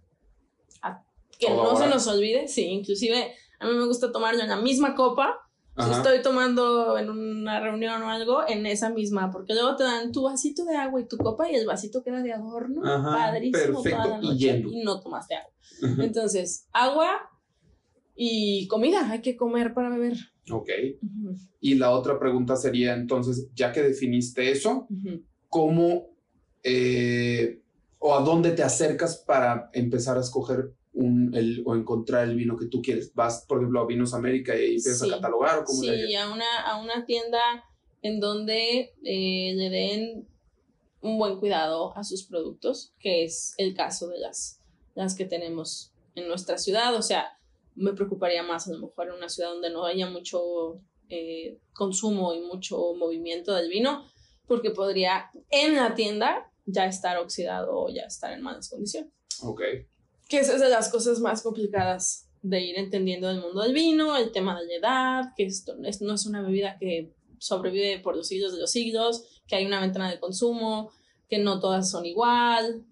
a- que Toda no se nos olvide, sí, inclusive a mí me gusta tomarlo en la misma copa, si estoy tomando en una reunión o algo, en esa misma, porque luego te dan tu vasito de agua y tu copa y el vasito queda de adorno, Ajá, padrísimo perfecto, toda la y noche y no tomaste agua. Entonces, agua y comida, hay que comer para beber. Ok. Y la otra pregunta sería entonces, ya que definiste eso. ¿cómo eh, o a dónde te acercas para empezar a escoger un, el, o encontrar el vino que tú quieres? ¿Vas, por ejemplo, a Vinos América y empiezas Sí. a catalogar o cómo Sí, a una, a una tienda en donde eh, le den un buen cuidado a sus productos, que es el caso de las, las que tenemos en nuestra ciudad. O sea, me preocuparía más a lo mejor en una ciudad donde no haya mucho eh, consumo y mucho movimiento del vino, porque podría en la tienda ya estar oxidado o ya estar en malas condiciones Ok. Que esa es de las cosas más complicadas de ir entendiendo el mundo del vino, el tema de la edad, que esto es- no es una bebida que sobrevive por los siglos de los siglos, que hay una ventana de consumo, que no todas son igual.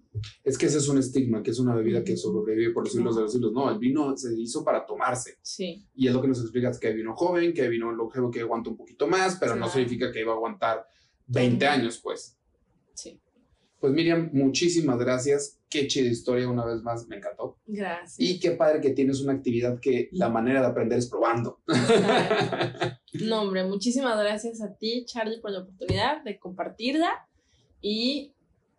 Es que ese es un estigma, que es una bebida que sobrevive por los siglos de los siglos. No, el vino se hizo para tomarse. Sí, Y es lo que nos explica es que hay vino joven, que hay vino longevo que aguanta un poquito más, pero no significa que iba a aguantar 20 Ujú. años, pues. sí. Pues Miriam, muchísimas gracias. Qué chida historia, una vez más, me encantó. Gracias. Y qué padre que tienes una actividad que la manera de aprender es probando. No, hombre, muchísimas gracias a ti, Charlie, por la oportunidad de compartirla. Y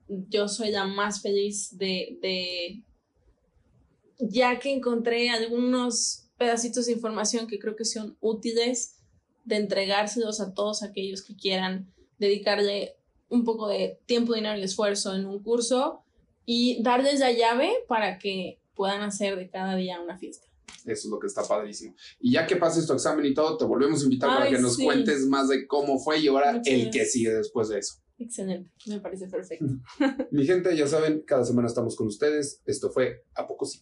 yo soy la más feliz de, de ya que encontré algunos pedacitos de información que creo que son útiles, de entregárselos a todos aquellos que quieran dedicarle un poco de tiempo, dinero y esfuerzo en un curso y darles la llave para que puedan hacer de cada día una fiesta. Eso es lo que está padrísimo. Y ya que pases tu examen y todo, te volvemos a invitar para que nos sí. cuentes más de cómo fue y ahora Muchas el que sigue después de eso. Excelente, me parece perfecto. Mi gente, ya saben, cada semana estamos con ustedes. Esto fue A Poco Sí.